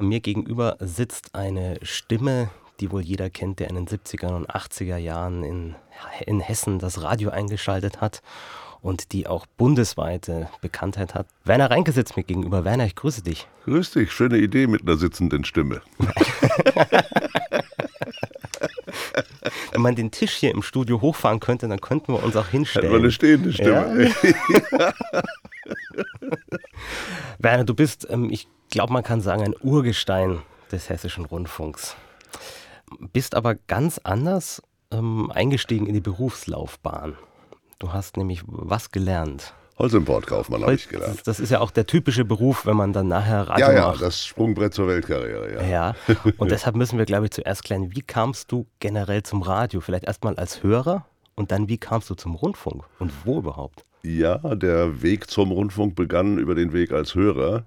Mir gegenüber sitzt eine Stimme, die wohl jeder kennt, der in den 70er und 80er Jahren in, in Hessen das Radio eingeschaltet hat und die auch bundesweite Bekanntheit hat. Werner Reinke sitzt mir gegenüber. Werner, ich grüße dich. Grüß dich, schöne Idee mit einer sitzenden Stimme. Wenn man den Tisch hier im Studio hochfahren könnte, dann könnten wir uns auch hinstellen. Hätten wir eine stehende Stimme. Ja? Werner, du bist, ähm, ich glaube, man kann sagen, ein Urgestein des hessischen Rundfunks. Bist aber ganz anders ähm, eingestiegen in die Berufslaufbahn. Du hast nämlich was gelernt. Holzimportkaufmann habe ich gelernt. Das ist ja auch der typische Beruf, wenn man dann nachher Radio Ja, ja, macht. das Sprungbrett zur Weltkarriere, ja. Ja, und deshalb müssen wir, glaube ich, zuerst klären, wie kamst du generell zum Radio? Vielleicht erstmal als Hörer und dann, wie kamst du zum Rundfunk und wo überhaupt? Ja, der Weg zum Rundfunk begann über den Weg als Hörer.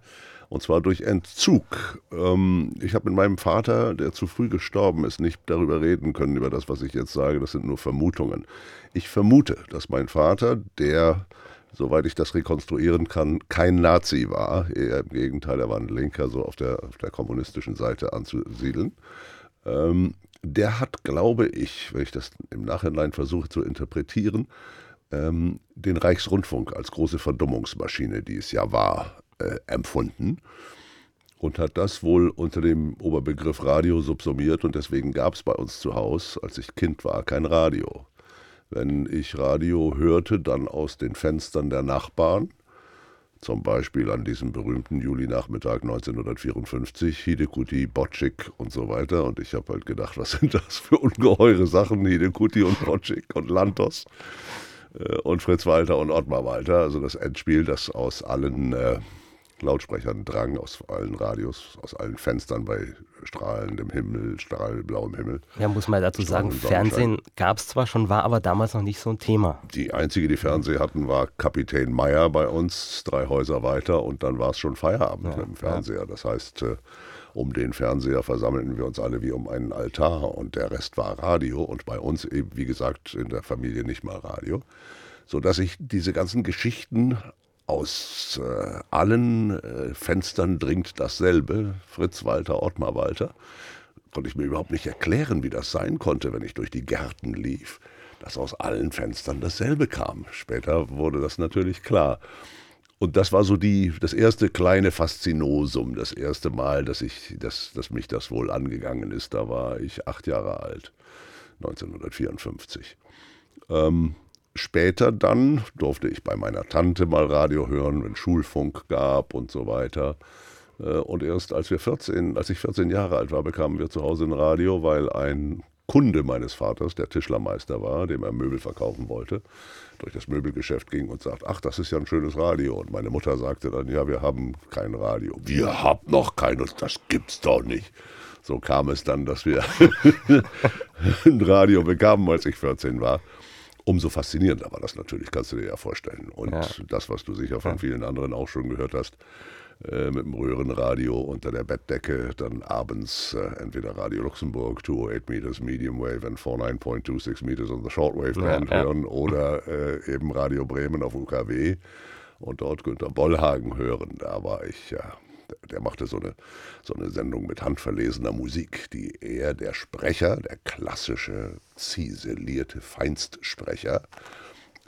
Und zwar durch Entzug. Ähm, ich habe mit meinem Vater, der zu früh gestorben ist, nicht darüber reden können, über das, was ich jetzt sage. Das sind nur Vermutungen. Ich vermute, dass mein Vater, der, soweit ich das rekonstruieren kann, kein Nazi war, eher im Gegenteil, er war ein Linker, so auf der, auf der kommunistischen Seite anzusiedeln. Ähm, der hat, glaube ich, wenn ich das im Nachhinein versuche zu interpretieren, ähm, den Reichsrundfunk als große Verdummungsmaschine, die es ja war, äh, empfunden und hat das wohl unter dem Oberbegriff Radio subsumiert und deswegen gab es bei uns zu Hause, als ich Kind war, kein Radio. Wenn ich Radio hörte, dann aus den Fenstern der Nachbarn, zum Beispiel an diesem berühmten Julinachmittag 1954, Hidekuti, Bocik und so weiter. Und ich habe halt gedacht, was sind das für ungeheure Sachen, Hidekuti und Bocik und Lantos äh, und Fritz Walter und Ottmar Walter. Also das Endspiel, das aus allen äh, Lautsprechern drang, aus allen Radios, aus allen Fenstern bei strahlendem Himmel, strahlblauem Himmel. Ja, muss man dazu sagen, Fernsehen gab es zwar schon, war aber damals noch nicht so ein Thema. Die einzige, die Fernsehen hatten, war Kapitän Meyer bei uns, drei Häuser weiter und dann war es schon Feierabend ja, mit dem Fernseher. Ja. Das heißt, äh, um den Fernseher versammelten wir uns alle wie um einen Altar und der Rest war Radio und bei uns eben, wie gesagt, in der Familie nicht mal Radio sodass ich diese ganzen Geschichten aus äh, allen äh, Fenstern dringt dasselbe, Fritz Walter, Ottmar Walter. Konnte ich mir überhaupt nicht erklären, wie das sein konnte, wenn ich durch die Gärten lief, dass aus allen Fenstern dasselbe kam. Später wurde das natürlich klar. Und das war so die, das erste kleine Faszinosum, das erste Mal, dass, ich, dass, dass mich das wohl angegangen ist. Da war ich acht Jahre alt, 1954. Ähm, Später dann durfte ich bei meiner Tante mal Radio hören, wenn Schulfunk gab und so weiter. Äh, und erst als wir 14, als ich 14 Jahre alt war, bekamen wir zu Hause ein Radio, weil ein Kunde meines Vaters, der Tischlermeister war, dem er Möbel verkaufen wollte, durch das Möbelgeschäft ging und sagt, ach, das ist ja ein schönes Radio. Und meine Mutter sagte dann, ja, wir haben kein Radio. Wir haben noch keines, das gibt's doch nicht. So kam es dann, dass wir ein Radio bekamen, als ich 14 war umso faszinierender war das natürlich, kannst du dir ja vorstellen. Und ja. das, was du sicher von vielen anderen auch schon gehört hast, äh, mit dem Röhrenradio unter der Bettdecke, dann abends äh, entweder Radio Luxemburg 208 Meters Medium Wave and 49.26 Meters on the Shortwave Band ja, hören oder äh, eben Radio Bremen auf UKW und dort Günter Bollhagen hören. Da war ich ja der machte so eine, so eine Sendung mit handverlesener Musik, die er, der Sprecher, der klassische, ziselierte Feinstsprecher,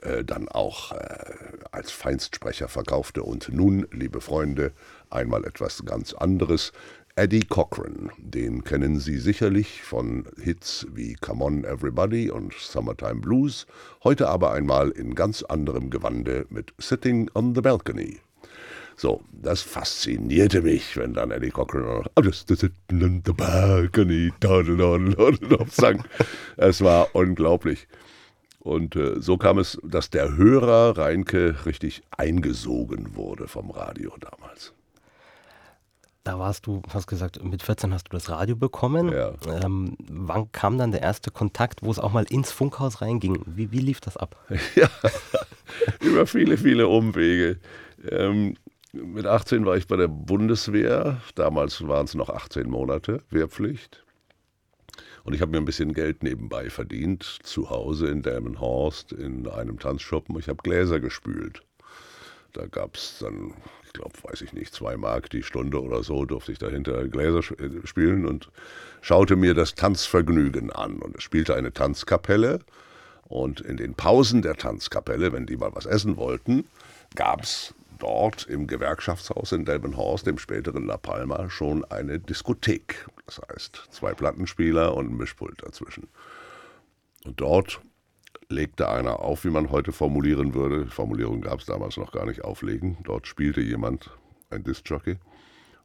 äh, dann auch äh, als Feinstsprecher verkaufte. Und nun, liebe Freunde, einmal etwas ganz anderes. Eddie Cochran, den kennen Sie sicherlich von Hits wie Come On Everybody und Summertime Blues, heute aber einmal in ganz anderem Gewande mit Sitting on the Balcony. So, das faszinierte mich, wenn dann Eddie Cochran the balcony sang. Es war unglaublich. Und äh, so kam es, dass der Hörer Reinke richtig eingesogen wurde vom Radio damals. Da warst du, hast gesagt, mit 14 hast du das Radio bekommen. Ja. Ähm, wann kam dann der erste Kontakt, wo es auch mal ins Funkhaus reinging? Wie, wie lief das ab? Ja, über viele, viele Umwege. Ähm, mit 18 war ich bei der Bundeswehr. Damals waren es noch 18 Monate Wehrpflicht. Und ich habe mir ein bisschen Geld nebenbei verdient, zu Hause in Delmenhorst in einem Tanzschuppen. Ich habe Gläser gespült. da gab es dann, ich glaube, weiß ich nicht, zwei Mark die Stunde oder so, durfte ich dahinter Gläser äh, spielen und schaute mir das Tanzvergnügen an. Und es spielte eine Tanzkapelle. Und in den Pausen der Tanzkapelle, wenn die mal was essen wollten, gab es dort im Gewerkschaftshaus in Delmenhorst, dem späteren La Palma, schon eine Diskothek. Das heißt, zwei Plattenspieler und ein Mischpult dazwischen. Und dort legte einer auf, wie man heute formulieren würde. Formulierung gab es damals noch gar nicht, auflegen. Dort spielte jemand, ein Discjockey,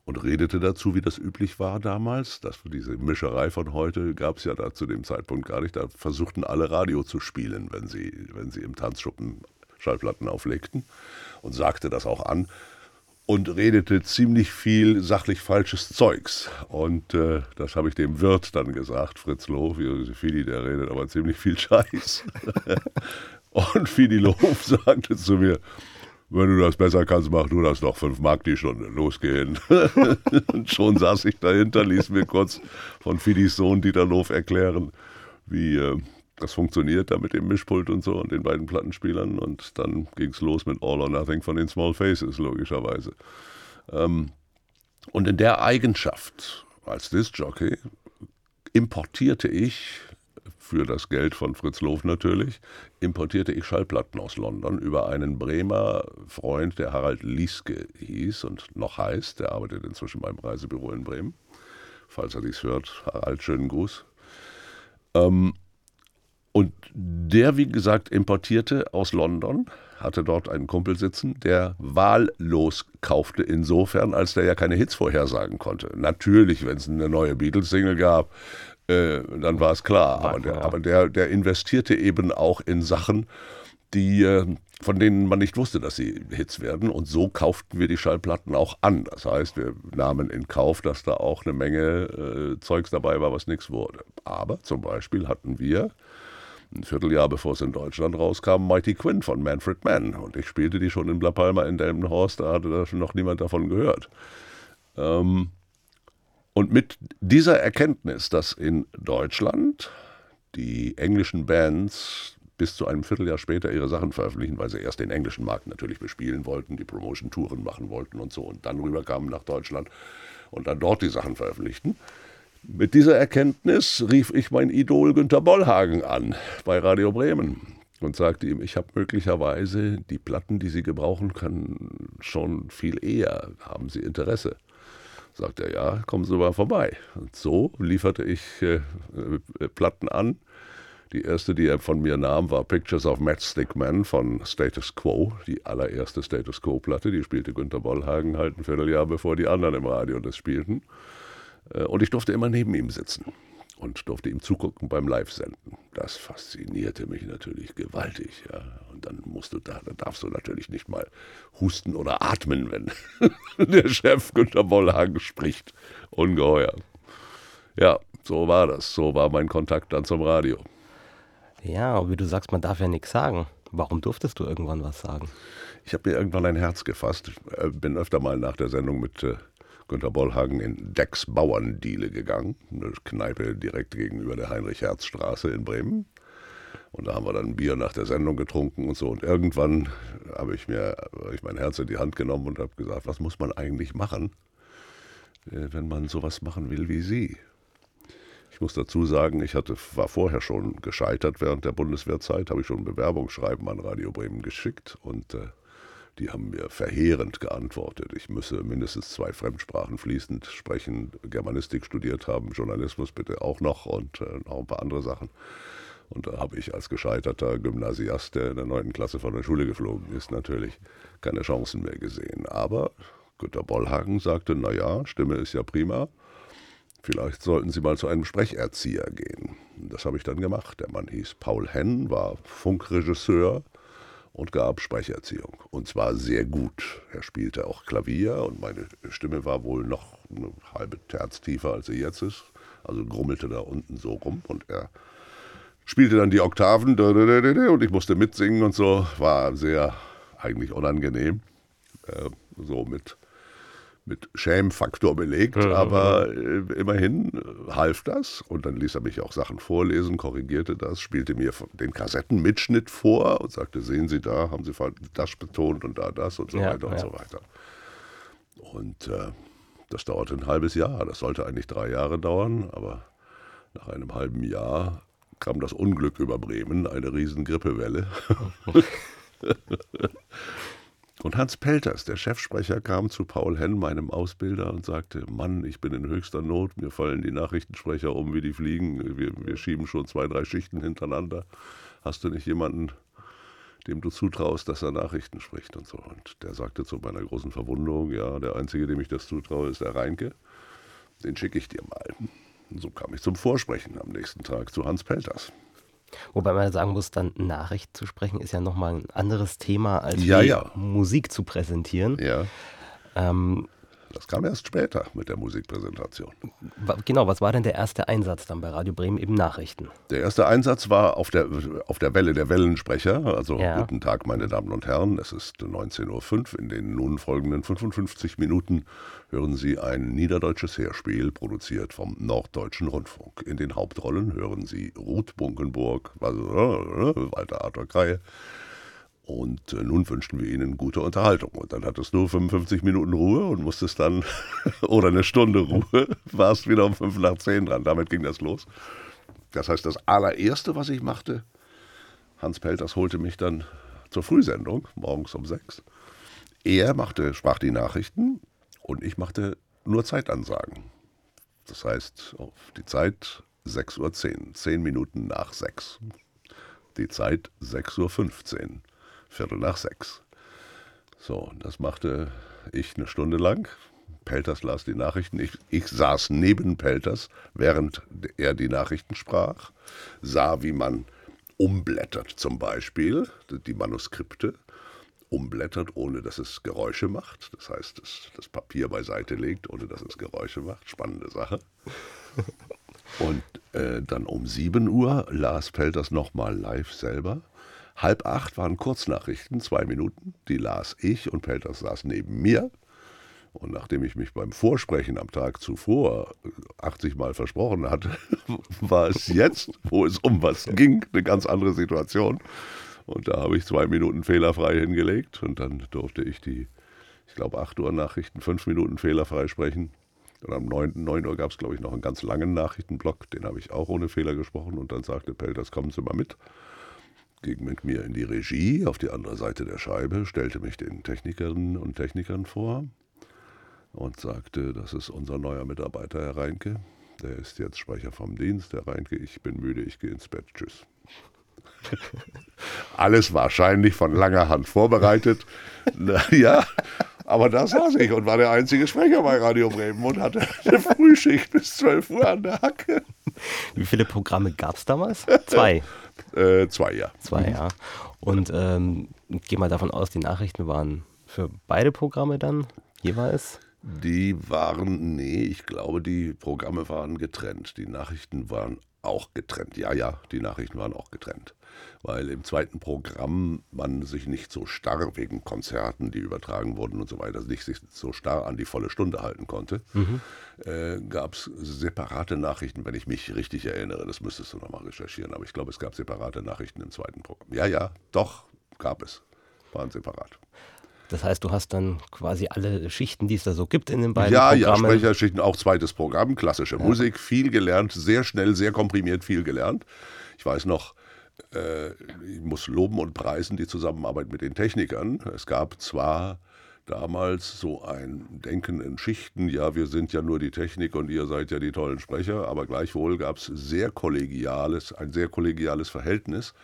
und redete dazu, wie das üblich war damals. Das, diese Mischerei von heute gab es ja da zu dem Zeitpunkt gar nicht. Da versuchten alle Radio zu spielen, wenn sie, wenn sie im Tanzschuppen Schallplatten auflegten und sagte das auch an und redete ziemlich viel sachlich falsches Zeugs. Und äh, das habe ich dem Wirt dann gesagt, Fritz Loh, wie Fidi, der redet aber ziemlich viel Scheiß. und Fidi Loh sagte zu mir, wenn du das besser kannst, mach du das doch. Fünf Mark die Stunde, losgehen. und schon saß ich dahinter, ließ mir kurz von Fidis Sohn Dieter Lof erklären, wie äh, das funktioniert da mit dem Mischpult und so und den beiden Plattenspielern. Und dann ging es los mit All or Nothing von den Small Faces, logischerweise. Ähm, und in der Eigenschaft als Disc-Jockey importierte ich, für das Geld von Fritz Lof natürlich, importierte ich Schallplatten aus London über einen Bremer Freund, der Harald Lieske hieß und noch heißt. Der arbeitet inzwischen beim Reisebüro in Bremen. Falls er dies hört, Harald, schönen Gruß. Ähm, und der, wie gesagt, importierte aus London, hatte dort einen Kumpel sitzen, der wahllos kaufte, insofern, als der ja keine Hits vorhersagen konnte. Natürlich, wenn es eine neue Beatles-Single gab, äh, dann war es klar. Aber, der, aber der, der, investierte eben auch in Sachen, die, äh, von denen man nicht wusste, dass sie Hits werden. Und so kauften wir die Schallplatten auch an. Das heißt, wir nahmen in Kauf, dass da auch eine Menge äh, Zeugs dabei war, was nichts wurde. Aber zum Beispiel hatten wir ein Vierteljahr bevor es in Deutschland rauskam, Mighty Quinn von Manfred Mann. Und ich spielte die schon in La Palma in Delmenhorst, da hatte da noch niemand davon gehört. Ähm, und mit dieser Erkenntnis, dass in Deutschland die englischen Bands bis zu einem Vierteljahr später ihre Sachen veröffentlichen, weil sie erst den englischen Markt natürlich bespielen wollten, die Promotion-Touren machen wollten und so und dann rüberkamen nach Deutschland und dann dort die Sachen veröffentlichten, mit dieser Erkenntnis rief ich mein Idol Günter Bollhagen an bei Radio Bremen und sagte ihm, ich habe möglicherweise die Platten, die Sie gebrauchen können, schon viel eher. Haben Sie Interesse? Sagt er, ja, kommen Sie mal vorbei. Und so lieferte ich äh, äh, Platten an. Die erste, die er von mir nahm, war Pictures of Matchstick Man von Status Quo, die allererste Status Quo-Platte. Die spielte Günter Bollhagen halt ein Vierteljahr, bevor die anderen im Radio das spielten. Äh, und ich durfte immer neben ihm sitzen und durfte ihm zugucken beim Live-Senden. Das faszinierte mich natürlich gewaltig. Ja. Und dann musst du da, dann darfst du natürlich nicht mal husten oder atmen, wenn der Chef Günter Bollhagen spricht. Ungeheuer. Ja, so war das. So war mein Kontakt dann zum Radio. Ja, wie du sagst, man darf ja nichts sagen. Warum durftest du irgendwann was sagen? Ich habe mir irgendwann ein Herz gefasst. Ich äh, bin öfter mal nach der Sendung mit äh, Günter Bollhagen in Decks Bauerndiele gegangen, eine Kneipe direkt gegenüber der Heinrich-Herz-Straße in Bremen. Und da haben wir dann Bier nach der Sendung getrunken und so. Und irgendwann habe ich mir hab ich mein Herz in die Hand genommen und habe gesagt, was muss man eigentlich machen, äh, wenn man sowas machen will wie Sie? Ich muss dazu sagen, ich hatte, war vorher schon gescheitert während der Bundeswehrzeit, habe ich schon ein Bewerbungsschreiben an Radio Bremen geschickt und äh, die haben mir verheerend geantwortet. Ich müsse mindestens zwei Fremdsprachen fließend sprechen, Germanistik studiert haben, Journalismus bitte auch noch und äh, noch ein paar andere Sachen. Und da habe ich als gescheiterter Gymnasiast, der in der neunten Klasse von der Schule geflogen ist, natürlich keine Chancen mehr gesehen. Aber Günter Bollhagen sagte, naja, Stimme ist ja prima. Vielleicht sollten Sie mal zu einem Sprecherzieher gehen. Das habe ich dann gemacht. Der Mann hieß Paul Henn, war Funkregisseur und gab Sprecherziehung. Und zwar sehr gut. Er spielte auch Klavier und meine Stimme war wohl noch eine halbe Terz tiefer, als sie jetzt ist. Also grummelte da unten so rum und er spielte dann die Oktaven und ich musste mitsingen und so. War sehr eigentlich unangenehm. Äh, so mit mit Schämfaktor belegt, mhm. aber äh, immerhin äh, half das. Und dann ließ er mich auch Sachen vorlesen, korrigierte das, spielte mir den Kassettenmitschnitt vor und sagte, sehen Sie da, haben Sie das betont und da das und so ja, weiter und ja. so weiter. Und äh, das dauerte ein halbes Jahr. Das sollte eigentlich drei Jahre dauern, aber nach einem halben Jahr kam das Unglück über Bremen, eine riesen Grippewelle. Und Hans Pelters, der Chefsprecher, kam zu Paul Henn, meinem Ausbilder, und sagte: Mann, ich bin in höchster Not, mir fallen die Nachrichtensprecher um wie die Fliegen, wir, wir schieben schon zwei, drei Schichten hintereinander. Hast du nicht jemanden, dem du zutraust, dass er Nachrichten spricht und so? Und der sagte zu meiner großen Verwunderung: Ja, der Einzige, dem ich das zutraue, ist der Reinke. Den schicke ich dir mal. Und so kam ich zum Vorsprechen am nächsten Tag zu Hans Pelters. Wobei man sagen muss, dann Nachricht zu sprechen ist ja nochmal ein anderes Thema, als ja, ja. Musik zu präsentieren. Ja. Ähm, das kam erst später mit der Musikpräsentation. Genau, was war denn der erste Einsatz dann bei Radio Bremen? Eben Nachrichten. Der erste Einsatz war auf der, auf der Welle der Wellensprecher. Also ja. guten Tag, meine Damen und Herren. Es ist 19.05 Uhr. In den nun folgenden 55 Minuten hören Sie ein niederdeutsches Hörspiel, produziert vom Norddeutschen Rundfunk. In den Hauptrollen hören Sie Ruth Bunkenburg, also, äh, Walter Arthur Kreie, und äh, nun wünschten wir ihnen gute Unterhaltung. Und dann hattest du 55 Minuten Ruhe und musstest dann, oder eine Stunde Ruhe, warst wieder um 5 nach 10 dran. Damit ging das los. Das heißt, das allererste, was ich machte, Hans Pelters holte mich dann zur Frühsendung, morgens um 6. Er machte, sprach die Nachrichten und ich machte nur Zeitansagen. Das heißt, auf die Zeit 6.10 Uhr, 10 Minuten nach 6. Die Zeit 6.15 Uhr. Viertel nach sechs. So, das machte ich eine Stunde lang. Pelters las die Nachrichten. Ich, ich saß neben Pelters, während er die Nachrichten sprach, sah, wie man umblättert zum Beispiel, die Manuskripte, umblättert, ohne dass es Geräusche macht. Das heißt, das, das Papier beiseite legt, ohne dass es Geräusche macht. Spannende Sache. Und äh, dann um 7 Uhr las Pelters nochmal live selber. Halb acht waren Kurznachrichten, zwei Minuten, die las ich und Pelters saß neben mir. Und nachdem ich mich beim Vorsprechen am Tag zuvor 80 Mal versprochen hatte, war es jetzt, wo es um was ging, eine ganz andere Situation. Und da habe ich zwei Minuten fehlerfrei hingelegt und dann durfte ich die, ich glaube, 8 Uhr Nachrichten fünf Minuten fehlerfrei sprechen. Und am 9, 9 Uhr gab es, glaube ich, noch einen ganz langen Nachrichtenblock, den habe ich auch ohne Fehler gesprochen. Und dann sagte Pelters, kommen Sie mal mit ging mit mir in die Regie auf die andere Seite der Scheibe, stellte mich den Technikerinnen und Technikern vor und sagte, das ist unser neuer Mitarbeiter, Herr Reinke. Der ist jetzt Sprecher vom Dienst. Herr Reinke, ich bin müde, ich gehe ins Bett. Tschüss. Alles wahrscheinlich von langer Hand vorbereitet. ja, aber da saß ich und war der einzige Sprecher bei Radio Bremen und hatte eine Frühschicht bis 12 Uhr an der Hacke. Wie viele Programme gab es damals? Zwei. Äh, zwei, ja. Zwei, ja. Und ähm, gehe mal davon aus, die Nachrichten waren für beide Programme dann jeweils? Die waren, nee, ich glaube, die Programme waren getrennt. Die Nachrichten waren auch getrennt. Ja, ja, die Nachrichten waren auch getrennt. Weil im zweiten Programm man sich nicht so starr wegen Konzerten, die übertragen wurden und so weiter, nicht sich so starr an die volle Stunde halten konnte, mhm. äh, gab es separate Nachrichten, wenn ich mich richtig erinnere. Das müsstest du nochmal recherchieren. Aber ich glaube, es gab separate Nachrichten im zweiten Programm. Ja, ja, doch, gab es. Waren separat. Das heißt, du hast dann quasi alle Schichten, die es da so gibt in den beiden ja, Programmen. Ja, Sprecherschichten, auch zweites Programm, klassische ja. Musik, viel gelernt, sehr schnell, sehr komprimiert, viel gelernt. Ich weiß noch, äh, ich muss loben und preisen die Zusammenarbeit mit den Technikern. Es gab zwar damals so ein Denken in Schichten, ja, wir sind ja nur die Technik und ihr seid ja die tollen Sprecher, aber gleichwohl gab es sehr kollegiales, ein sehr kollegiales Verhältnis.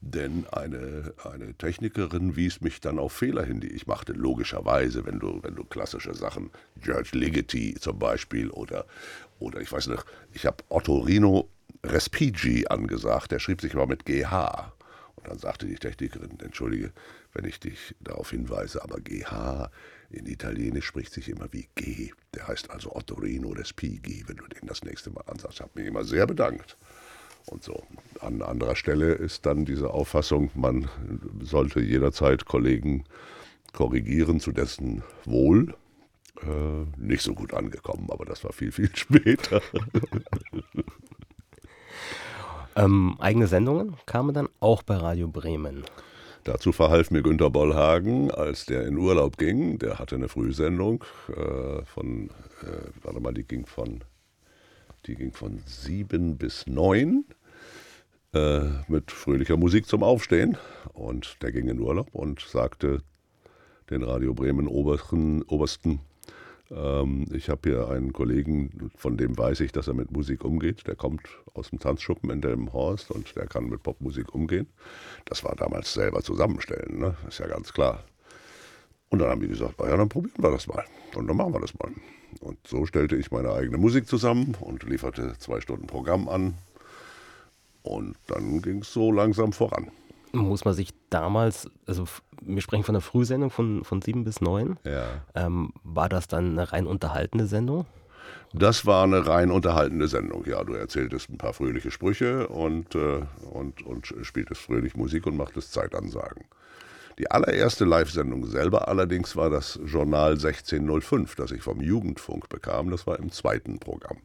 Denn eine, eine Technikerin wies mich dann auf Fehler hin, die ich machte. Logischerweise, wenn du, wenn du klassische Sachen, George Ligeti zum Beispiel oder, oder ich weiß nicht, ich habe Ottorino Respighi angesagt, der schrieb sich aber mit GH. Und dann sagte die Technikerin, entschuldige, wenn ich dich darauf hinweise, aber GH in Italienisch spricht sich immer wie G. Der heißt also Ottorino Respighi, wenn du den das nächste Mal ansagst. Ich habe mich immer sehr bedankt und so. An anderer Stelle ist dann diese Auffassung, man sollte jederzeit Kollegen korrigieren zu dessen Wohl. äh, nicht so gut angekommen, aber das war viel, viel später. ähm, eigene Sendungen kamen dann auch bei Radio Bremen. Dazu verhalf mir Günter Bollhagen, als der in Urlaub ging. Der hatte eine Frühsendung äh, von, äh, warte mal, die ging von, die ging von sieben bis neun äh, mit fröhlicher Musik zum Aufstehen. Und der ging in Urlaub und sagte den Radio Bremen Obersten, Obersten ähm, ich habe hier einen Kollegen, von dem weiß ich, dass er mit Musik umgeht. Der kommt aus dem Tanzschuppen in Delmenhorst und der kann mit Popmusik umgehen. Das war damals selber zusammenstellen, ne? ist ja ganz klar. Und dann haben die gesagt, ja, dann probieren wir das mal. Und dann machen wir das mal. Und so stellte ich meine eigene Musik zusammen und lieferte zwei Stunden Programm an. Und dann ging es so langsam voran muss man sich damals, also wir sprechen von der Frühsendung von, von sieben bis neun. Ja. Ähm, war das dann eine rein unterhaltende Sendung? Das war eine rein unterhaltende Sendung. Ja, du erzähltest ein paar fröhliche Sprüche und, äh, und, und spieltest fröhlich Musik und machtest Zeitansagen. Die allererste Live-Sendung selber allerdings war das Journal 1605, das ich vom Jugendfunk bekam. Das war im zweiten Programm.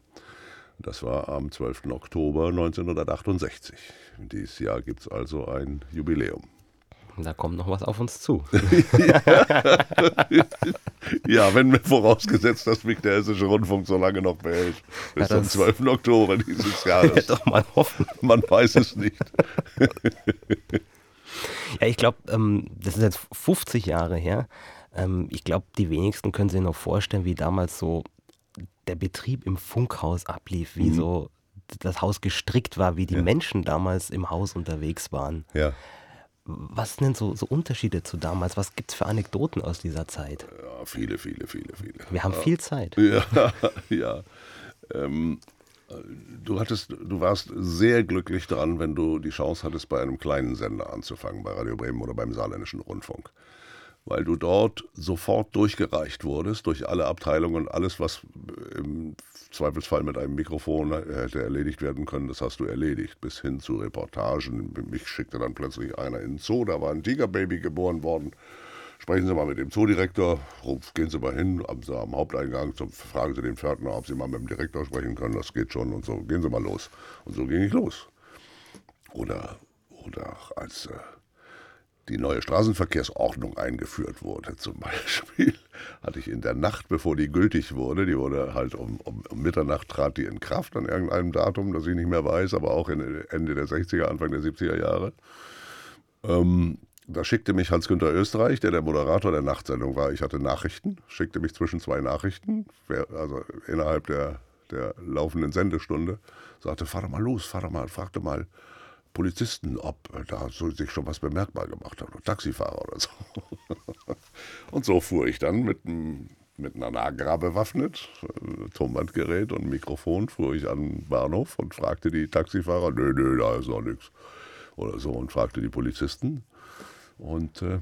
Das war am 12. Oktober 1968. Dieses Jahr gibt es also ein Jubiläum. Da kommt noch was auf uns zu. ja, wenn mir vorausgesetzt, dass mich der Hessische Rundfunk so lange noch behält. Bis ja, zum 12. Oktober dieses Jahres. doch mal hoffen. Man weiß es nicht. ja, ich glaube, ähm, das ist jetzt 50 Jahre her. Ähm, ich glaube, die wenigsten können sich noch vorstellen, wie damals so der Betrieb im Funkhaus ablief, wie mhm. so das Haus gestrickt war, wie die ja. Menschen damals im Haus unterwegs waren. Ja. Was sind denn so, so Unterschiede zu damals? Was gibt es für Anekdoten aus dieser Zeit? Ja, viele, viele, viele, viele. Wir haben viel Zeit. Ja, ja. Ähm, du hattest, du warst sehr glücklich dran, wenn du die Chance hattest, bei einem kleinen Sender anzufangen, bei Radio Bremen oder beim Saarländischen Rundfunk weil du dort sofort durchgereicht wurdest durch alle Abteilungen und alles, was im Zweifelsfall mit einem Mikrofon hätte erledigt werden können, das hast du erledigt, bis hin zu Reportagen. Mich schickte dann plötzlich einer in den Zoo, da war ein Tigerbaby geboren worden. Sprechen Sie mal mit dem Zoodirektor, gehen Sie mal hin, am, am Haupteingang, zum, fragen Sie den Pförtner, ob Sie mal mit dem Direktor sprechen können, das geht schon und so, gehen Sie mal los. Und so ging ich los. Oder, oder als äh, die neue Straßenverkehrsordnung eingeführt wurde, zum Beispiel, hatte ich in der Nacht, bevor die gültig wurde, die wurde halt um, um, um Mitternacht trat die in Kraft an irgendeinem Datum, das ich nicht mehr weiß, aber auch Ende der 60er, Anfang der 70er Jahre. Ähm, da schickte mich Hans-Günter Österreich, der der Moderator der Nachtsendung war. Ich hatte Nachrichten, schickte mich zwischen zwei Nachrichten, also innerhalb der, der laufenden Sendestunde, sagte, fahr doch mal los, fahr doch mal, fragte mal, Polizisten, ob da so sich schon was bemerkbar gemacht hat, oder Taxifahrer oder so. und so fuhr ich dann mit, mit einer Nagra bewaffnet, äh, Tonbandgerät und Mikrofon, fuhr ich an den Bahnhof und fragte die Taxifahrer, nö, nö, da ist noch nichts. Oder so, und fragte die Polizisten. Und äh,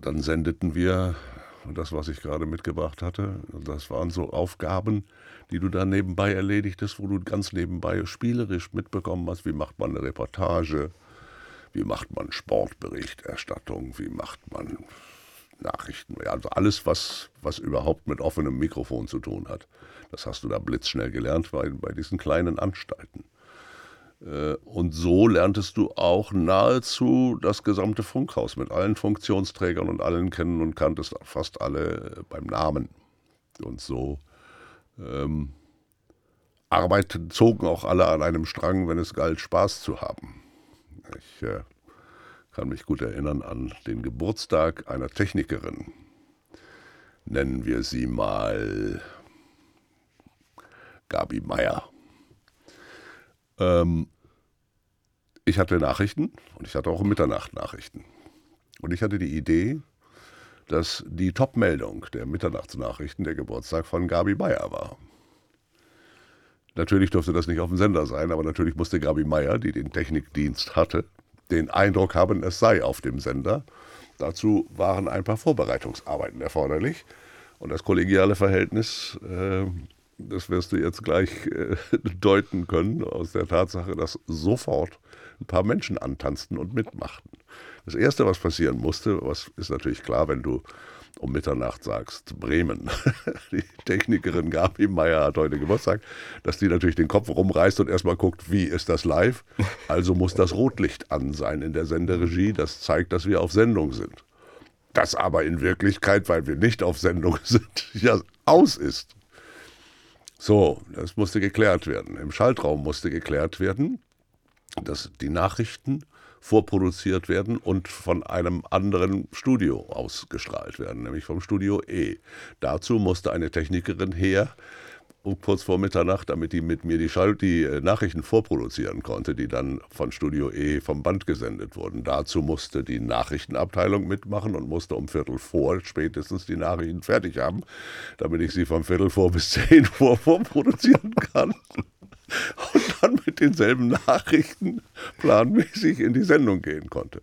dann sendeten wir das, was ich gerade mitgebracht hatte. Das waren so Aufgaben, die du da nebenbei erledigtest, wo du ganz nebenbei spielerisch mitbekommen hast, wie macht man eine Reportage, wie macht man Sportberichterstattung, wie macht man Nachrichten, also alles, was, was überhaupt mit offenem Mikrofon zu tun hat. Das hast du da blitzschnell gelernt bei, bei diesen kleinen Anstalten. Äh, und so lerntest du auch nahezu das gesamte Funkhaus mit allen Funktionsträgern und allen kennen und kanntest fast alle beim Namen. Und so ähm, arbeiteten, zogen auch alle an einem Strang, wenn es galt, Spaß zu haben. Ich äh, kann mich gut erinnern an den Geburtstag einer Technikerin. Nennen wir sie mal Gabi Meier. Ähm, ich hatte Nachrichten und ich hatte auch Mitternacht-Nachrichten. Und ich hatte die Idee, dass die Top-Meldung der Mitternachtsnachrichten der Geburtstag von Gabi Meyer war. Natürlich durfte das nicht auf dem Sender sein, aber natürlich musste Gabi Meyer, die den Technikdienst hatte, den Eindruck haben, es sei auf dem Sender. Dazu waren ein paar Vorbereitungsarbeiten erforderlich. Und das kollegiale Verhältnis, äh, das wirst du jetzt gleich äh, deuten können, aus der Tatsache, dass sofort ein paar Menschen antanzten und mitmachten. Das Erste, was passieren musste, was ist natürlich klar, wenn du um Mitternacht sagst, Bremen. Die Technikerin Gabi Meier hat heute Geburtstag, dass die natürlich den Kopf rumreißt und erstmal guckt, wie ist das live? Also muss das Rotlicht an sein in der Senderegie. Das zeigt, dass wir auf Sendung sind. Das aber in Wirklichkeit, weil wir nicht auf Sendung sind, ja aus ist. So, das musste geklärt werden. Im Schaltraum musste geklärt werden, dass die Nachrichten vorproduziert werden und von einem anderen Studio ausgestrahlt werden, nämlich vom Studio E. Dazu musste eine Technikerin her, kurz vor Mitternacht, damit die mit mir die, Schall die äh, Nachrichten vorproduzieren konnte, die dann von Studio E vom Band gesendet wurden. Dazu musste die Nachrichtenabteilung mitmachen und musste um Viertel vor spätestens die Nachrichten fertig haben, damit ich sie vom Viertel vor bis zehn vor vorproduzieren kann und dann mit denselben Nachrichten planmäßig in die Sendung gehen konnte.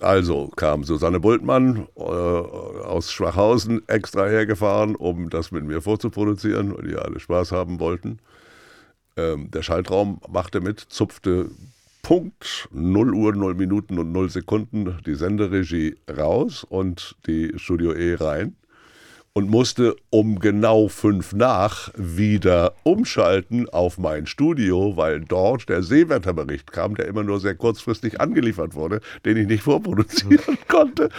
Also kam Susanne Bultmann äh, aus Schwachhausen extra hergefahren, um das mit mir vorzuproduzieren, weil die alle Spaß haben wollten. Ähm, der Schaltraum machte mit, zupfte Punkt 0 Uhr, 0 Minuten und 0 Sekunden die Senderegie raus und die Studio E rein und musste um genau fünf nach wieder umschalten auf mein Studio, weil dort der Seewetterbericht kam, der immer nur sehr kurzfristig angeliefert wurde, den ich nicht vorproduzieren konnte.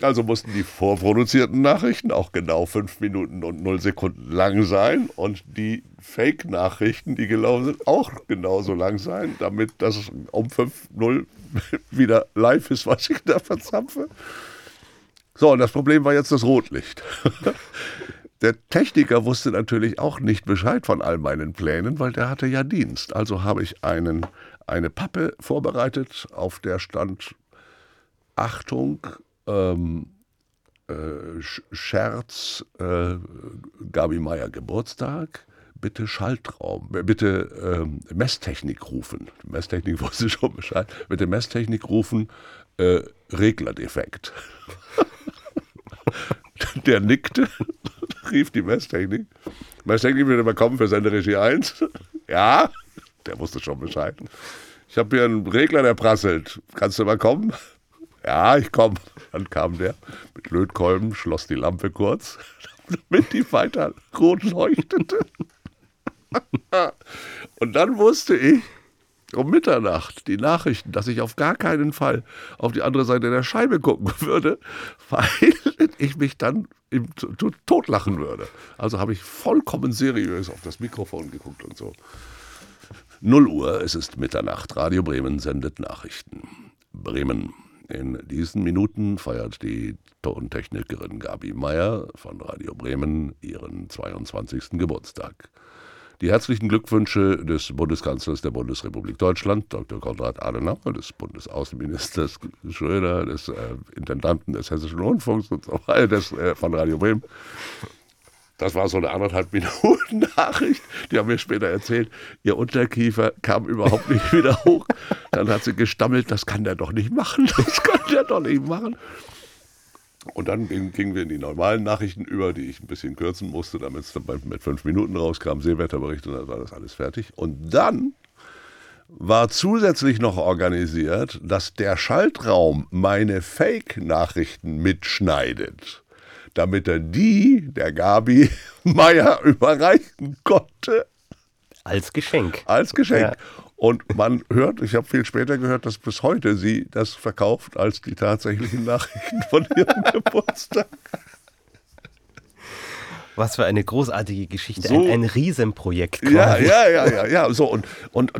Also mussten die vorproduzierten Nachrichten auch genau fünf Minuten und null Sekunden lang sein und die Fake-Nachrichten, die gelaufen sind, auch genauso lang sein, damit das um 5.0 wieder live ist, was ich da verzapfe. So, und das Problem war jetzt das Rotlicht. Der Techniker wusste natürlich auch nicht Bescheid von all meinen Plänen, weil der hatte ja Dienst. Also habe ich einen, eine Pappe vorbereitet, auf der stand Achtung, ähm, äh, Scherz, äh, Gabi Meier Geburtstag, bitte Schaltraum, äh, bitte ähm, Messtechnik rufen. Messtechnik wusste schon Bescheid. Bitte Messtechnik rufen, äh, Reglerdefekt. Der nickte, rief die Messtechnik. Messtechnik würde kommen für seine Regie 1. Ja, der wusste schon Bescheid. Ich habe hier einen Regler, der prasselt. Kannst du mal kommen? Ja, ich komme. Dann kam der mit Lötkolben, schloss die Lampe kurz, damit die weiter rot leuchtete. Und dann wusste ich, um Mitternacht die Nachrichten, dass ich auf gar keinen Fall auf die andere Seite der Scheibe gucken würde, weil ich mich dann im totlachen würde. Also habe ich vollkommen seriös auf das Mikrofon geguckt und so. 0 Uhr, es ist Mitternacht. Radio Bremen sendet Nachrichten. Bremen. In diesen Minuten feiert die Tontechnikerin Gabi Meyer von Radio Bremen ihren 22. Geburtstag. Die herzlichen Glückwünsche des Bundeskanzlers der Bundesrepublik Deutschland, Dr. Konrad Adenauer, des Bundesaußenministers Schröder, des äh, Intendanten des Hessischen Rundfunks und so weiter, des, äh, von Radio Bremen. Das war so eine anderthalb Minuten Nachricht. Die haben mir später erzählt, ihr Unterkiefer kam überhaupt nicht wieder hoch. Dann hat sie gestammelt, das kann der doch nicht machen, das kann der doch nicht machen. Und dann gingen wir in die normalen Nachrichten über, die ich ein bisschen kürzen musste, damit es mit fünf Minuten rauskam, Seewetterbericht und dann war das alles fertig. Und dann war zusätzlich noch organisiert, dass der Schaltraum meine Fake-Nachrichten mitschneidet, damit er die der Gabi Meier überreichen konnte. Als Geschenk. Als Geschenk. Ja. Und man hört, ich habe viel später gehört, dass bis heute sie das verkauft als die tatsächlichen Nachrichten von ihrem Geburtstag. Was für eine großartige Geschichte, so, ein, ein Riesenprojekt. Quasi. Ja, ja, ja, ja, ja. So, und, und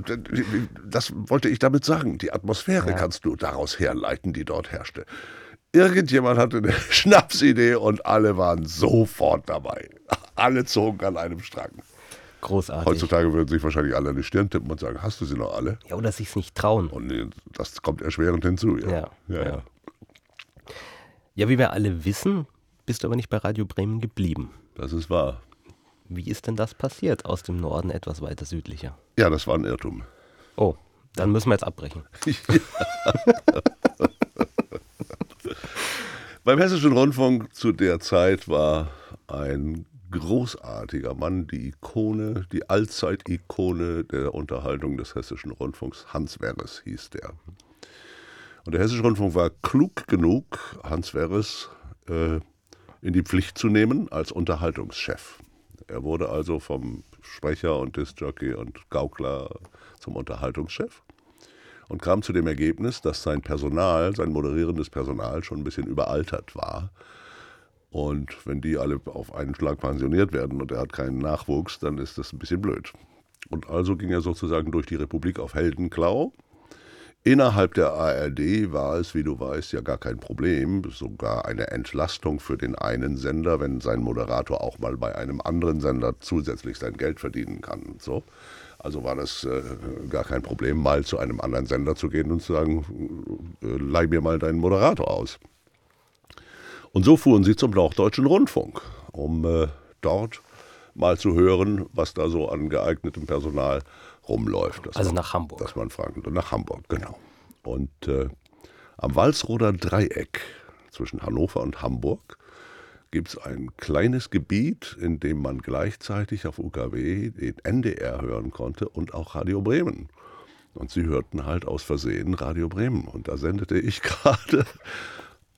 das wollte ich damit sagen. Die Atmosphäre ja. kannst du daraus herleiten, die dort herrschte. Irgendjemand hatte eine Schnapsidee und alle waren sofort dabei. Alle zogen an einem Strang. Großartig. Heutzutage würden sich wahrscheinlich alle an die Stirn tippen und sagen, hast du sie noch alle? Ja, oder sich nicht trauen. Und das kommt erschwerend hinzu. Ja. Ja, ja, ja. ja, wie wir alle wissen, bist du aber nicht bei Radio Bremen geblieben. Das ist wahr. Wie ist denn das passiert aus dem Norden etwas weiter südlicher? Ja, das war ein Irrtum. Oh, dann müssen wir jetzt abbrechen. Beim Hessischen Rundfunk zu der Zeit war ein großartiger Mann, die Ikone, die Allzeit-Ikone der Unterhaltung des Hessischen Rundfunks. Hans Werres hieß der. Und der Hessische Rundfunk war klug genug, Hans Werres, äh, in die Pflicht zu nehmen als Unterhaltungschef. Er wurde also vom Sprecher und Discjockey und Gaukler zum Unterhaltungschef und kam zu dem Ergebnis, dass sein Personal, sein moderierendes Personal schon ein bisschen überaltert war. Und wenn die alle auf einen Schlag pensioniert werden und er hat keinen Nachwuchs, dann ist das ein bisschen blöd. Und also ging er sozusagen durch die Republik auf Heldenklau Innerhalb der ARD war es, wie du weißt, ja gar kein Problem, sogar eine Entlastung für den einen Sender, wenn sein Moderator auch mal bei einem anderen Sender zusätzlich sein Geld verdienen kann. So. Also war das äh, gar kein Problem, mal zu einem anderen Sender zu gehen und zu sagen, äh, leih mir mal deinen Moderator aus. Und so fuhren sie zum Norddeutschen Rundfunk, um äh, dort mal zu hören, was da so an geeignetem Personal rumläuft. also nach Hamburg. Dass man fragt. Nach Hamburg, genau. Und äh, am Walsroder Dreieck zwischen Hannover und Hamburg gibt es ein kleines Gebiet, in dem man gleichzeitig auf UKW den NDR hören konnte und auch Radio Bremen. Und sie hörten halt aus Versehen Radio Bremen. Und da sendete ich gerade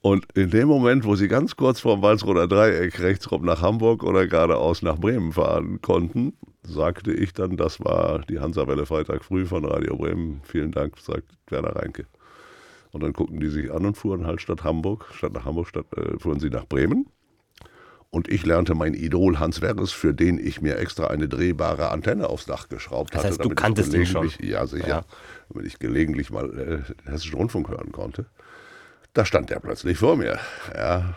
und in dem Moment, wo sie ganz kurz vor dem Walsroder Dreieck rechtsrum nach Hamburg oder geradeaus nach Bremen fahren konnten, sagte ich dann, das war die Hansawelle Freitag früh von Radio Bremen. Vielen Dank, sagt Werner Reinke. Und dann guckten die sich an und fuhren halt statt Hamburg, statt nach Hamburg, statt, äh, fuhren sie nach Bremen. Und ich lernte mein Idol Hans Werres, für den ich mir extra eine drehbare Antenne aufs Dach geschraubt das heißt, hatte. Du kanntest ihn schon. Ja, sicher. Ja. Damit ich gelegentlich mal äh, den Hessischen Rundfunk hören konnte. Da stand er plötzlich vor mir. Ja,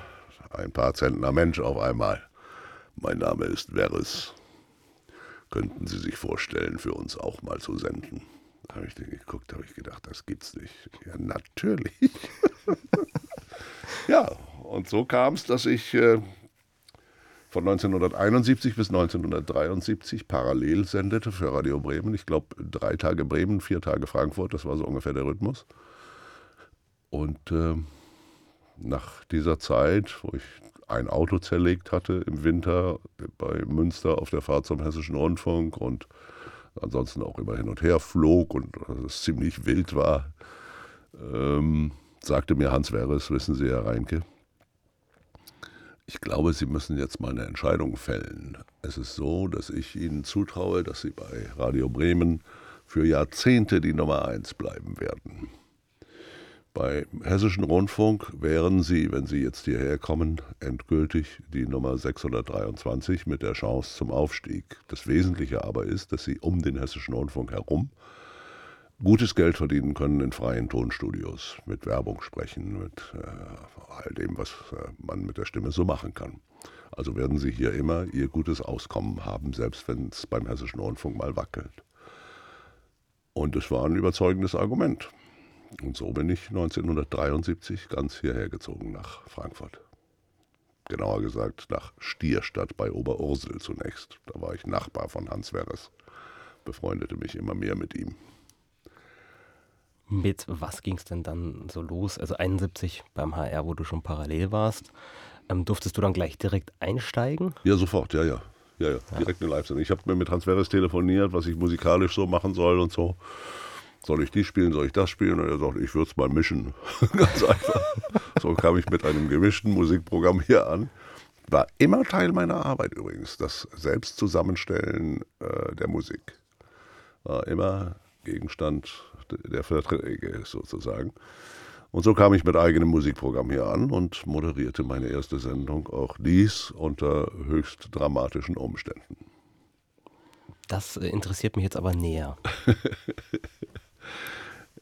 ein paar Zentner Mensch auf einmal. Mein Name ist Verres. Könnten Sie sich vorstellen, für uns auch mal zu senden? Da habe ich den geguckt, habe ich gedacht, das gibt's nicht. Ja, natürlich. ja, und so kam es, dass ich äh, von 1971 bis 1973 parallel sendete für Radio Bremen. Ich glaube, drei Tage Bremen, vier Tage Frankfurt, das war so ungefähr der Rhythmus. Und äh, nach dieser Zeit, wo ich ein Auto zerlegt hatte im Winter bei Münster auf der Fahrt zum Hessischen Rundfunk und ansonsten auch immer hin und her flog und es ziemlich wild war, ähm, sagte mir Hans Werres, wissen Sie, Herr Reinke, ich glaube, Sie müssen jetzt mal eine Entscheidung fällen. Es ist so, dass ich Ihnen zutraue, dass Sie bei Radio Bremen für Jahrzehnte die Nummer eins bleiben werden. Bei Hessischen Rundfunk wären Sie, wenn Sie jetzt hierher kommen, endgültig die Nummer 623 mit der Chance zum Aufstieg. Das Wesentliche aber ist, dass Sie um den Hessischen Rundfunk herum gutes Geld verdienen können in freien Tonstudios, mit Werbung sprechen, mit äh, all dem, was äh, man mit der Stimme so machen kann. Also werden Sie hier immer Ihr gutes Auskommen haben, selbst wenn es beim Hessischen Rundfunk mal wackelt. Und es war ein überzeugendes Argument. Und so bin ich 1973 ganz hierher gezogen nach Frankfurt. Genauer gesagt nach Stierstadt bei Oberursel zunächst. Da war ich Nachbar von Hans Werres, befreundete mich immer mehr mit ihm. Mit was ging es denn dann so los? Also 71 beim HR, wo du schon parallel warst. Ähm, durftest du dann gleich direkt einsteigen? Ja, sofort, ja, ja. Ja, ja, direkt eine Live-Sendung. Ich habe mir mit Hans Werres telefoniert, was ich musikalisch so machen soll und so soll ich die spielen, soll ich das spielen? Und er sagt, ich würde es mal mischen. Ganz einfach. So kam ich mit einem gemischten Musikprogramm hier an. War immer Teil meiner Arbeit übrigens, das Selbstzusammenstellen äh, der Musik. War immer Gegenstand der Verträge sozusagen. Und so kam ich mit eigenem Musikprogramm hier an und moderierte meine erste Sendung, auch dies unter höchst dramatischen Umständen. Das äh, interessiert mich jetzt aber näher.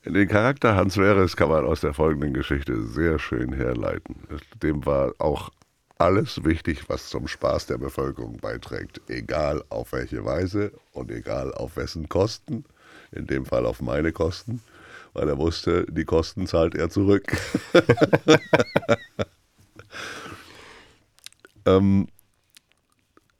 Den Charakter Hans Weres kann man aus der folgenden Geschichte sehr schön herleiten. Dem war auch alles wichtig, was zum Spaß der Bevölkerung beiträgt, egal auf welche Weise und egal auf wessen Kosten, in dem Fall auf meine Kosten, weil er wusste, die Kosten zahlt er zurück. ähm,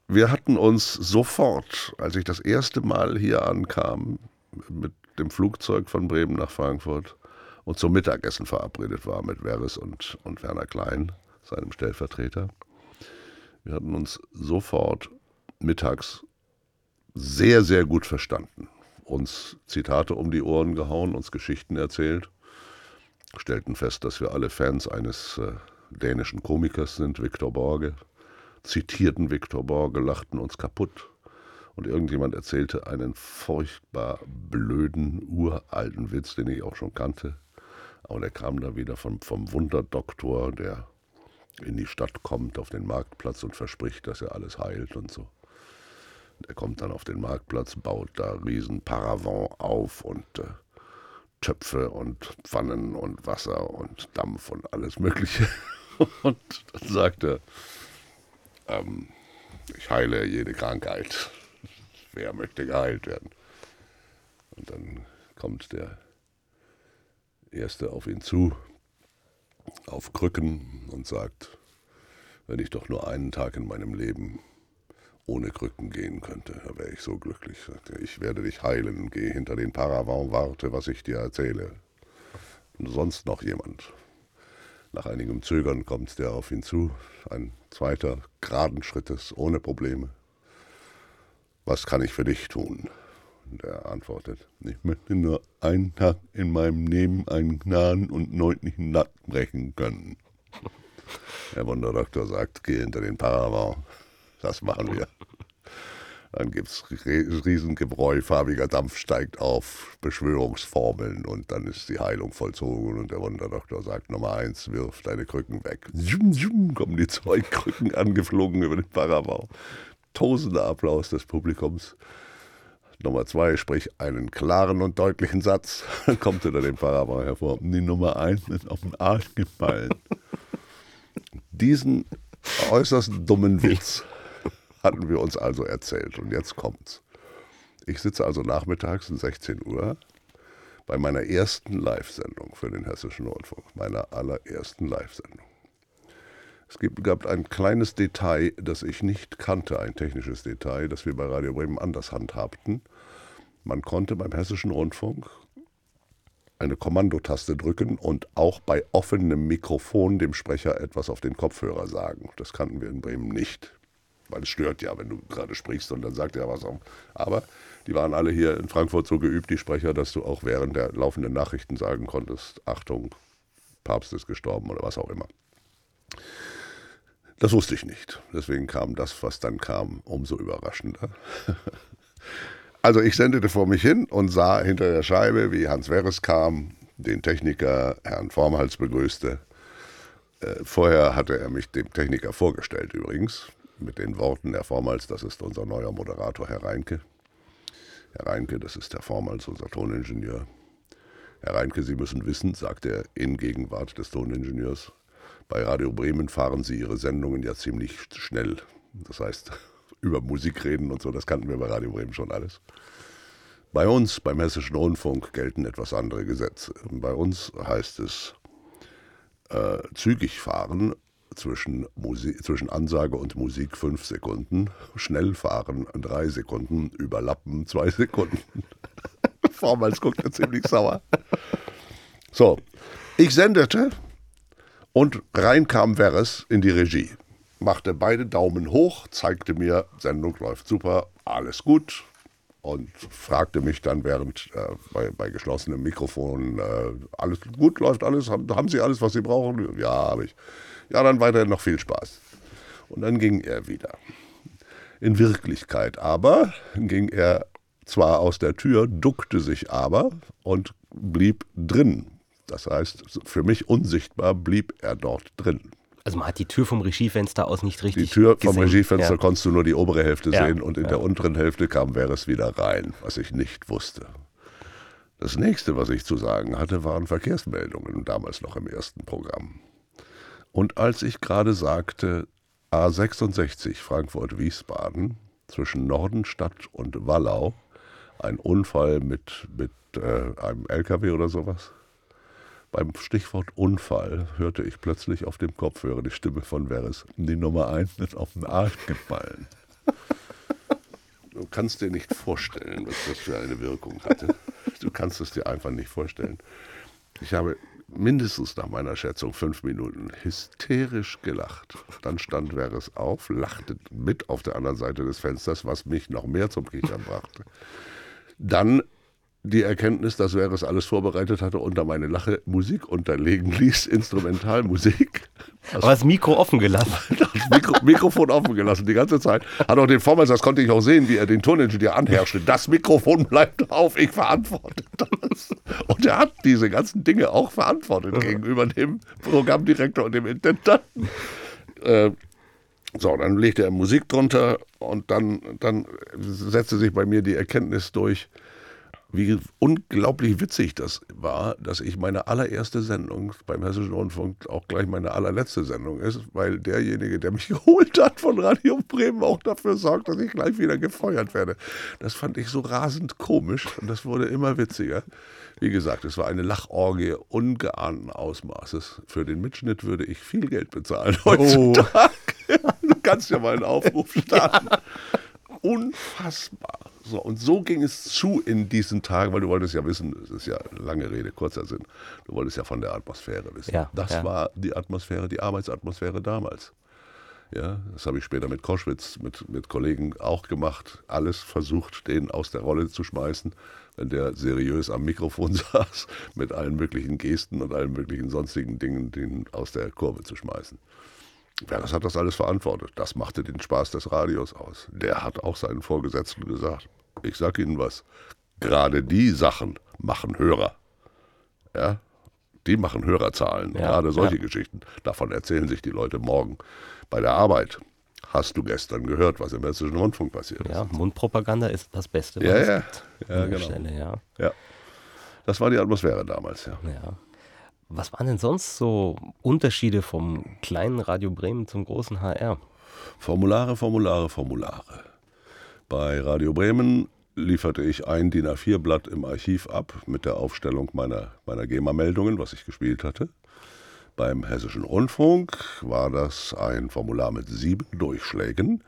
wir hatten uns sofort, als ich das erste Mal hier ankam, mit dem Flugzeug von Bremen nach Frankfurt und zum Mittagessen verabredet war mit Veres und, und Werner Klein, seinem Stellvertreter. Wir hatten uns sofort mittags sehr, sehr gut verstanden. Uns Zitate um die Ohren gehauen, uns Geschichten erzählt, stellten fest, dass wir alle Fans eines äh, dänischen Komikers sind, Viktor Borge, zitierten Viktor Borge, lachten uns kaputt. Und irgendjemand erzählte einen furchtbar blöden, uralten Witz, den ich auch schon kannte. Aber der kam da wieder vom, vom Wunderdoktor, der in die Stadt kommt, auf den Marktplatz und verspricht, dass er alles heilt und so. Der kommt dann auf den Marktplatz, baut da riesen Paravent auf und äh, Töpfe und Pfannen und Wasser und Dampf und alles Mögliche. Und dann sagt er, ähm, ich heile jede Krankheit. Wer möchte geheilt werden? Und dann kommt der Erste auf ihn zu, auf Krücken und sagt, wenn ich doch nur einen Tag in meinem Leben ohne Krücken gehen könnte, da wäre ich so glücklich. Ich werde dich heilen, geh hinter den Paravent, warte, was ich dir erzähle. Und sonst noch jemand. Nach einigem Zögern kommt der auf ihn zu, ein zweiter, geraden Schrittes, ohne Probleme. Was kann ich für dich tun? Und er antwortet, ich möchte nur einen Tag in meinem Leben einen Gnaden und neunlichen Nack brechen können. Der Wunderdoktor sagt, geh hinter den Paravent. Das machen wir. Dann gibt es Riesengebräu, farbiger Dampf steigt auf, Beschwörungsformeln und dann ist die Heilung vollzogen und der Wunderdoktor sagt Nummer eins, wirf deine Krücken weg. Zoom, zoom, kommen die zwei Krücken angeflogen über den Parabau. Tosender Applaus des Publikums. Nummer zwei, sprich einen klaren und deutlichen Satz. Dann kommt hinter dem Parabau hervor. Die Nummer eins ist auf den Arsch gefallen. Diesen äußerst dummen Witz hatten wir uns also erzählt. Und jetzt kommt's. Ich sitze also nachmittags um 16 Uhr bei meiner ersten Live-Sendung für den Hessischen Rundfunk, meiner allerersten Live-Sendung. Es gab ein kleines Detail, das ich nicht kannte, ein technisches Detail, das wir bei Radio Bremen anders handhabten. Man konnte beim Hessischen Rundfunk eine Kommandotaste drücken und auch bei offenem Mikrofon dem Sprecher etwas auf den Kopfhörer sagen. Das kannten wir in Bremen nicht weil es stört ja, wenn du gerade sprichst und dann sagt er was auch. Aber die waren alle hier in Frankfurt so geübt, die Sprecher, dass du auch während der laufenden Nachrichten sagen konntest, Achtung, Papst ist gestorben oder was auch immer. Das wusste ich nicht. Deswegen kam das, was dann kam, umso überraschender. Also ich sendete vor mich hin und sah hinter der Scheibe, wie Hans Werres kam, den Techniker Herrn Formhals begrüßte. Äh, vorher hatte er mich dem Techniker vorgestellt übrigens mit den Worten Herr Vormals, das ist unser neuer Moderator, Herr Reinke. Herr Reinke, das ist Herr Vormals, unser Toningenieur. Herr Reinke, Sie müssen wissen, sagt er in Gegenwart des Toningenieurs, bei Radio Bremen fahren Sie Ihre Sendungen ja ziemlich schnell. Das heißt, über Musik reden und so, das kannten wir bei Radio Bremen schon alles. Bei uns, beim Hessischen Rundfunk, gelten etwas andere Gesetze. Bei uns heißt es äh, zügig fahren zwischen, zwischen Ansage und Musik fünf Sekunden, Schnellfahren drei Sekunden, Überlappen zwei Sekunden. Vormals guckt er ziemlich sauer. So, ich sendete und rein kam Veres in die Regie. Machte beide Daumen hoch, zeigte mir, Sendung läuft super, alles gut, und fragte mich dann während äh, bei, bei, geschlossenem Mikrofon, äh, alles gut, läuft alles, haben, haben, Sie alles, was Sie brauchen? Ja, habe ich. Ja, dann weiterhin noch viel Spaß. Und dann ging er wieder. In Wirklichkeit aber ging er zwar aus der Tür, duckte sich aber und blieb drin. Das heißt, für mich unsichtbar blieb er dort drin. Also man hat die Tür vom Regiefenster aus nicht richtig Die Tür vom gesehen. Regiefenster ja. konntest du nur die obere Hälfte ja. sehen und in ja. der unteren Hälfte kam Veres wieder rein, was ich nicht wusste. Das nächste, was ich zu sagen hatte, waren Verkehrsmeldungen, damals noch im ersten Programm. Und als ich gerade sagte, A66 Frankfurt-Wiesbaden zwischen Nordenstadt und Wallau, ein Unfall mit, mit äh, einem LKW oder sowas. Beim Stichwort Unfall hörte ich plötzlich auf dem Kopfhörer die Stimme von Veres. Die Nummer 1 ist auf den Arsch gefallen. Du kannst dir nicht vorstellen, was das für eine Wirkung hatte. Du kannst es dir einfach nicht vorstellen. Ich habe mindestens nach meiner Schätzung fünf Minuten hysterisch gelacht. Dann stand Veres auf, lachte mit auf der anderen Seite des Fensters, was mich noch mehr zum Kichern brachte. Dann die Erkenntnis, dass wer es alles vorbereitet hatte, unter meine Lache Musik unterlegen ließ, Instrumentalmusik. Aber das Mikro offen gelassen. Das Mikro, Mikrofon offen gelassen, die ganze Zeit. Hat auch den Vormann, das konnte ich auch sehen, wie er den Toningenieur anherrschte. Das Mikrofon bleibt auf, ich verantworte das. Und er hat diese ganzen Dinge auch verantwortet gegenüber dem Programmdirektor und dem Intendanten. Äh, so, dann legte er Musik drunter und dann, dann setzte sich bei mir die Erkenntnis durch, wie unglaublich witzig das war, dass ich meine allererste Sendung beim Hessischen Rundfunk auch gleich meine allerletzte Sendung ist, weil derjenige, der mich geholt hat von Radio Bremen, auch dafür sorgt, dass ich gleich wieder gefeuert werde. Das fand ich so rasend komisch und das wurde immer witziger. Wie gesagt, es war eine Lachorgie ungeahnten Ausmaßes. Für den Mitschnitt würde ich viel Geld bezahlen oh. heutzutage. Oh. du kannst ja mal einen Aufruf starten. Ja. Unfassbar. So, und so ging es zu in diesen Tagen, weil du wolltest ja wissen, es ist ja lange Rede, kurzer Sinn, du wolltest ja von der Atmosphäre wissen. Ja, das ja. war die Atmosphäre, die Arbeitsatmosphäre damals. Ja, das habe ich später mit Koschwitz, mit, mit Kollegen auch gemacht. Alles versucht, den aus der Rolle zu schmeißen, wenn der seriös am Mikrofon saß, mit allen möglichen Gesten und allen möglichen sonstigen Dingen, den aus der Kurve zu schmeißen. Ja, das hat das alles verantwortet. Das machte den Spaß des Radios aus. Der hat auch seinen Vorgesetzten gesagt, ich sag Ihnen was, gerade die Sachen machen Hörer. Ja, die machen Hörerzahlen, ja, gerade solche ja. Geschichten. Davon erzählen sich die Leute morgen bei der Arbeit. Hast du gestern gehört, was im Hessischen Rundfunk passiert ja, ist? Ja, Mundpropaganda ist das Beste, was ja, es ja. gibt. Ja, genau. Stelle, ja. ja. Das war die Atmosphäre damals, ja. ja. Was waren denn sonst so Unterschiede vom kleinen Radio Bremen zum großen HR? Formulare, Formulare, Formulare. Bei Radio Bremen lieferte ich ein DIN A4-Blatt im Archiv ab mit der Aufstellung meiner, meiner GEMA-Meldungen, was ich gespielt hatte. Beim Hessischen Rundfunk war das ein Formular mit sieben Durchschlägen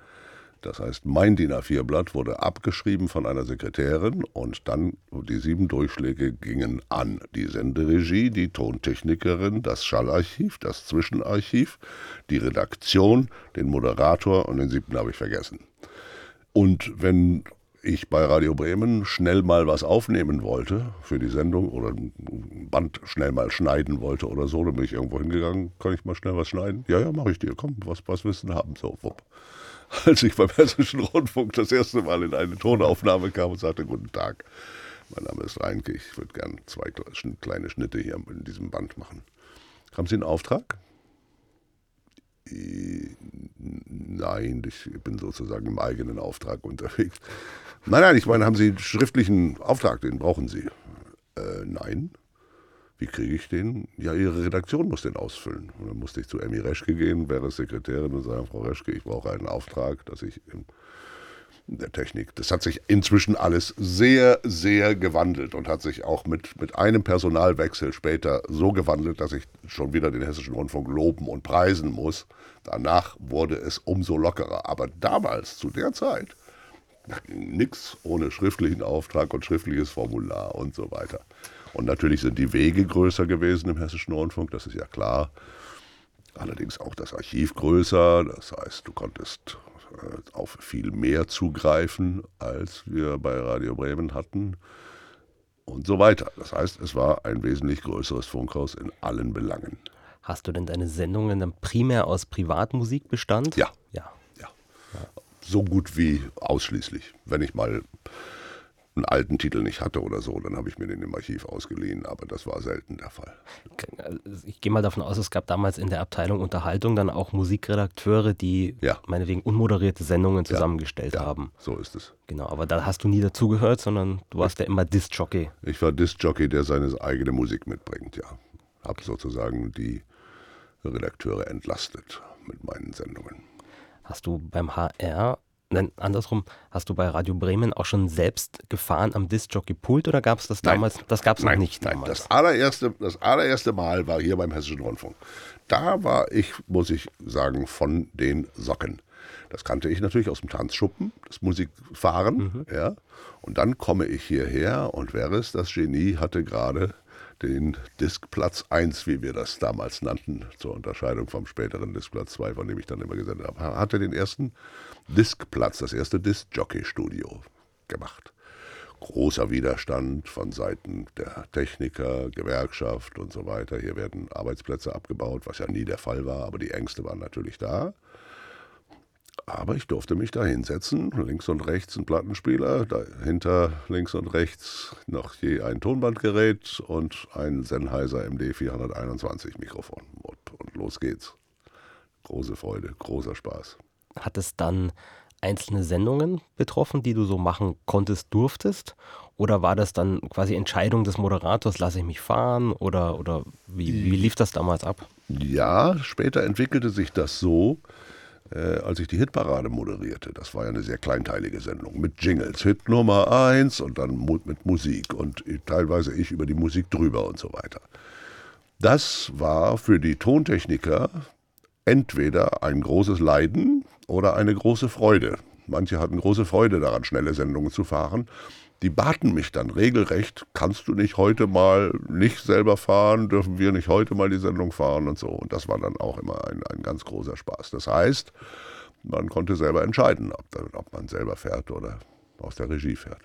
das heißt, mein DIN A4-Blatt wurde abgeschrieben von einer Sekretärin und dann die sieben Durchschläge gingen an die Senderegie, die Tontechnikerin, das Schallarchiv, das Zwischenarchiv, die Redaktion, den Moderator und den siebten habe ich vergessen. Und wenn ich bei Radio Bremen schnell mal was aufnehmen wollte für die Sendung oder ein Band schnell mal schneiden wollte oder so, dann bin ich irgendwo hingegangen, kann ich mal schnell was schneiden? Ja, ja, mache ich dir. Komm, was, was willst du haben? So, wupp. als ich beim Hessischen Rundfunk das erste Mal in eine Tonaufnahme kam und sagte, guten Tag, mein Name ist Reinke, ich würde gerne zwei kleine Schnitte hier in diesem Band machen. Haben Sie einen Auftrag? Nein, ich bin sozusagen im eigenen Auftrag unterwegs. Nein, nein, ich meine, haben Sie einen schriftlichen Auftrag, den brauchen Sie? Äh, nein. Wie kriege ich den? Ja, Ihre Redaktion muss den ausfüllen. Und dann musste ich zu Emmy Reschke gehen, wäre Sekretärin und sagen, Frau Reschke, ich brauche einen Auftrag, dass ich in der Technik, das hat sich inzwischen alles sehr, sehr gewandelt und hat sich auch mit, mit einem Personalwechsel später so gewandelt, dass ich schon wieder den Hessischen Rundfunk loben und preisen muss. Danach wurde es umso lockerer. Aber damals, zu der Zeit, nichts ohne schriftlichen Auftrag und schriftliches Formular und so weiter. Und natürlich sind die Wege größer gewesen im Hessischen Rundfunk, das ist ja klar. Allerdings auch das Archiv größer, das heißt, du konntest äh, auf viel mehr zugreifen, als wir bei Radio Bremen hatten und so weiter. Das heißt, es war ein wesentlich größeres Funkhaus in allen Belangen. Hast du denn deine Sendungen dann primär aus Privatmusik bestand? Ja. Ja. ja. So gut wie ausschließlich. Wenn ich mal einen alten Titel nicht hatte oder so, dann habe ich mir den im Archiv ausgeliehen, aber das war selten der Fall. Ich gehe mal davon aus, es gab damals in der Abteilung Unterhaltung dann auch Musikredakteure, die ja. meinetwegen unmoderierte Sendungen zusammengestellt ja, ja, haben. So ist es. Genau, aber da hast du nie dazugehört, sondern du warst ja immer Disc-Jockey. Ich war Disc-Jockey, der seine eigene Musik mitbringt, ja. Habe sozusagen die Redakteure entlastet mit meinen Sendungen. Hast du beim HR Nein, andersrum, hast du bei Radio Bremen auch schon selbst gefahren am Disc-Jockey-Pult oder gab es das damals? Nein, das gab es noch nicht nein, damals. Das allererste, das allererste Mal war hier beim Hessischen Rundfunk. Da war ich, muss ich sagen, von den Socken. Das kannte ich natürlich aus dem Tanzschuppen, das Musikfahren. Mhm. Ja. Und dann komme ich hierher und Veres, das Genie, hatte gerade den Diskplatz 1, wie wir das damals nannten, zur Unterscheidung vom späteren Diskplatz 2, von dem ich dann immer gesendet habe, hatte den ersten Diskplatz, das erste Disc-Jockey-Studio gemacht. großer Widerstand von Seiten der Techniker, Gewerkschaft und so weiter. Hier werden Arbeitsplätze abgebaut, was ja nie der Fall war, aber die Ängste waren natürlich da. Aber ich durfte mich da hinsetzen, links und rechts ein Plattenspieler, dahinter links und rechts noch je ein Tonbandgerät und ein Sennheiser MD 421 Mikrofon. Und los geht's. Große Freude, großer Spaß. Hat es dann einzelne Sendungen betroffen, die du so machen konntest, durftest? Oder war das dann quasi Entscheidung des Moderators, lasse ich mich fahren? Oder, oder wie, wie lief das damals ab? Ja, später entwickelte sich das so, äh, als ich die Hitparade moderierte. Das war ja eine sehr kleinteilige Sendung mit Jingles. Hit Nummer 1 und dann mit Musik und teilweise ich über die Musik drüber und so weiter. Das war für die Tontechniker entweder ein großes Leiden oder eine große Freude. Manche hatten große Freude daran, schnelle Sendungen zu fahren. Die baten mich dann regelrecht, kannst du nicht heute mal nicht selber fahren, dürfen wir nicht heute mal die Sendung fahren und so. Und das war dann auch immer ein, ein ganz großer Spaß. Das heißt, man konnte selber entscheiden, ob, ob man selber fährt oder aus der Regie fährt.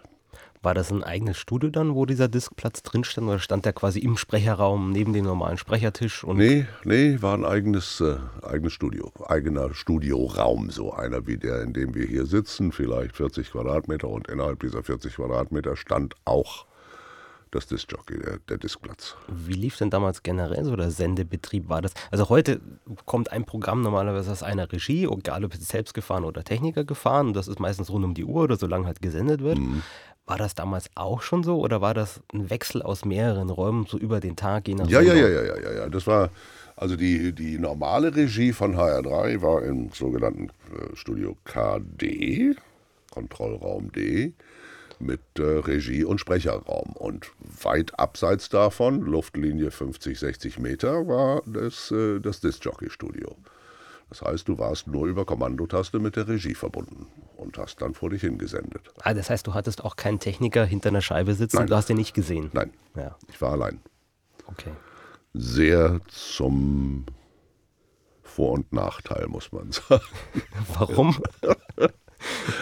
War das ein eigenes Studio dann, wo dieser Diskplatz drin stand, oder stand der quasi im Sprecherraum neben dem normalen Sprechertisch? Und nee, nee, war ein eigenes, äh, eigenes Studio, eigener Studioraum, so einer wie der, in dem wir hier sitzen, vielleicht 40 Quadratmeter und innerhalb dieser 40 Quadratmeter stand auch das Diskjockey, der, der Diskplatz. Wie lief denn damals generell so der Sendebetrieb? War das? Also heute kommt ein Programm normalerweise aus einer Regie, egal ob es selbst gefahren oder Techniker gefahren, und das ist meistens rund um die Uhr oder solange halt gesendet wird. Mhm. War das damals auch schon so oder war das ein Wechsel aus mehreren Räumen so über den Tag? Je nach ja, ja, ja, ja, ja, ja, ja. Das war also die, die normale Regie von HR3 war im sogenannten äh, Studio KD, Kontrollraum D, mit äh, Regie und Sprecherraum. Und weit abseits davon, Luftlinie 50, 60 Meter, war das, äh, das Disc-Jockey-Studio. Das heißt, du warst nur über Kommandotaste mit der Regie verbunden und hast dann vor dich hingesendet. Ah, das heißt, du hattest auch keinen Techniker hinter einer Scheibe sitzen, Nein. du hast ihn nicht gesehen? Nein, ja. ich war allein. Okay. Sehr zum Vor- und Nachteil, muss man sagen. Warum?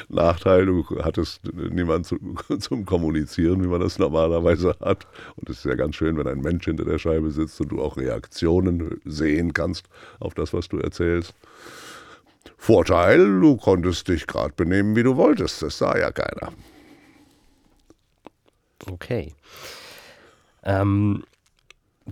Nachteil, du hattest niemanden zu, zum Kommunizieren, wie man das normalerweise hat. Und es ist ja ganz schön, wenn ein Mensch hinter der Scheibe sitzt und du auch Reaktionen sehen kannst auf das, was du erzählst. Vorteil, du konntest dich gerade benehmen, wie du wolltest. Das sah ja keiner. Okay. Ähm,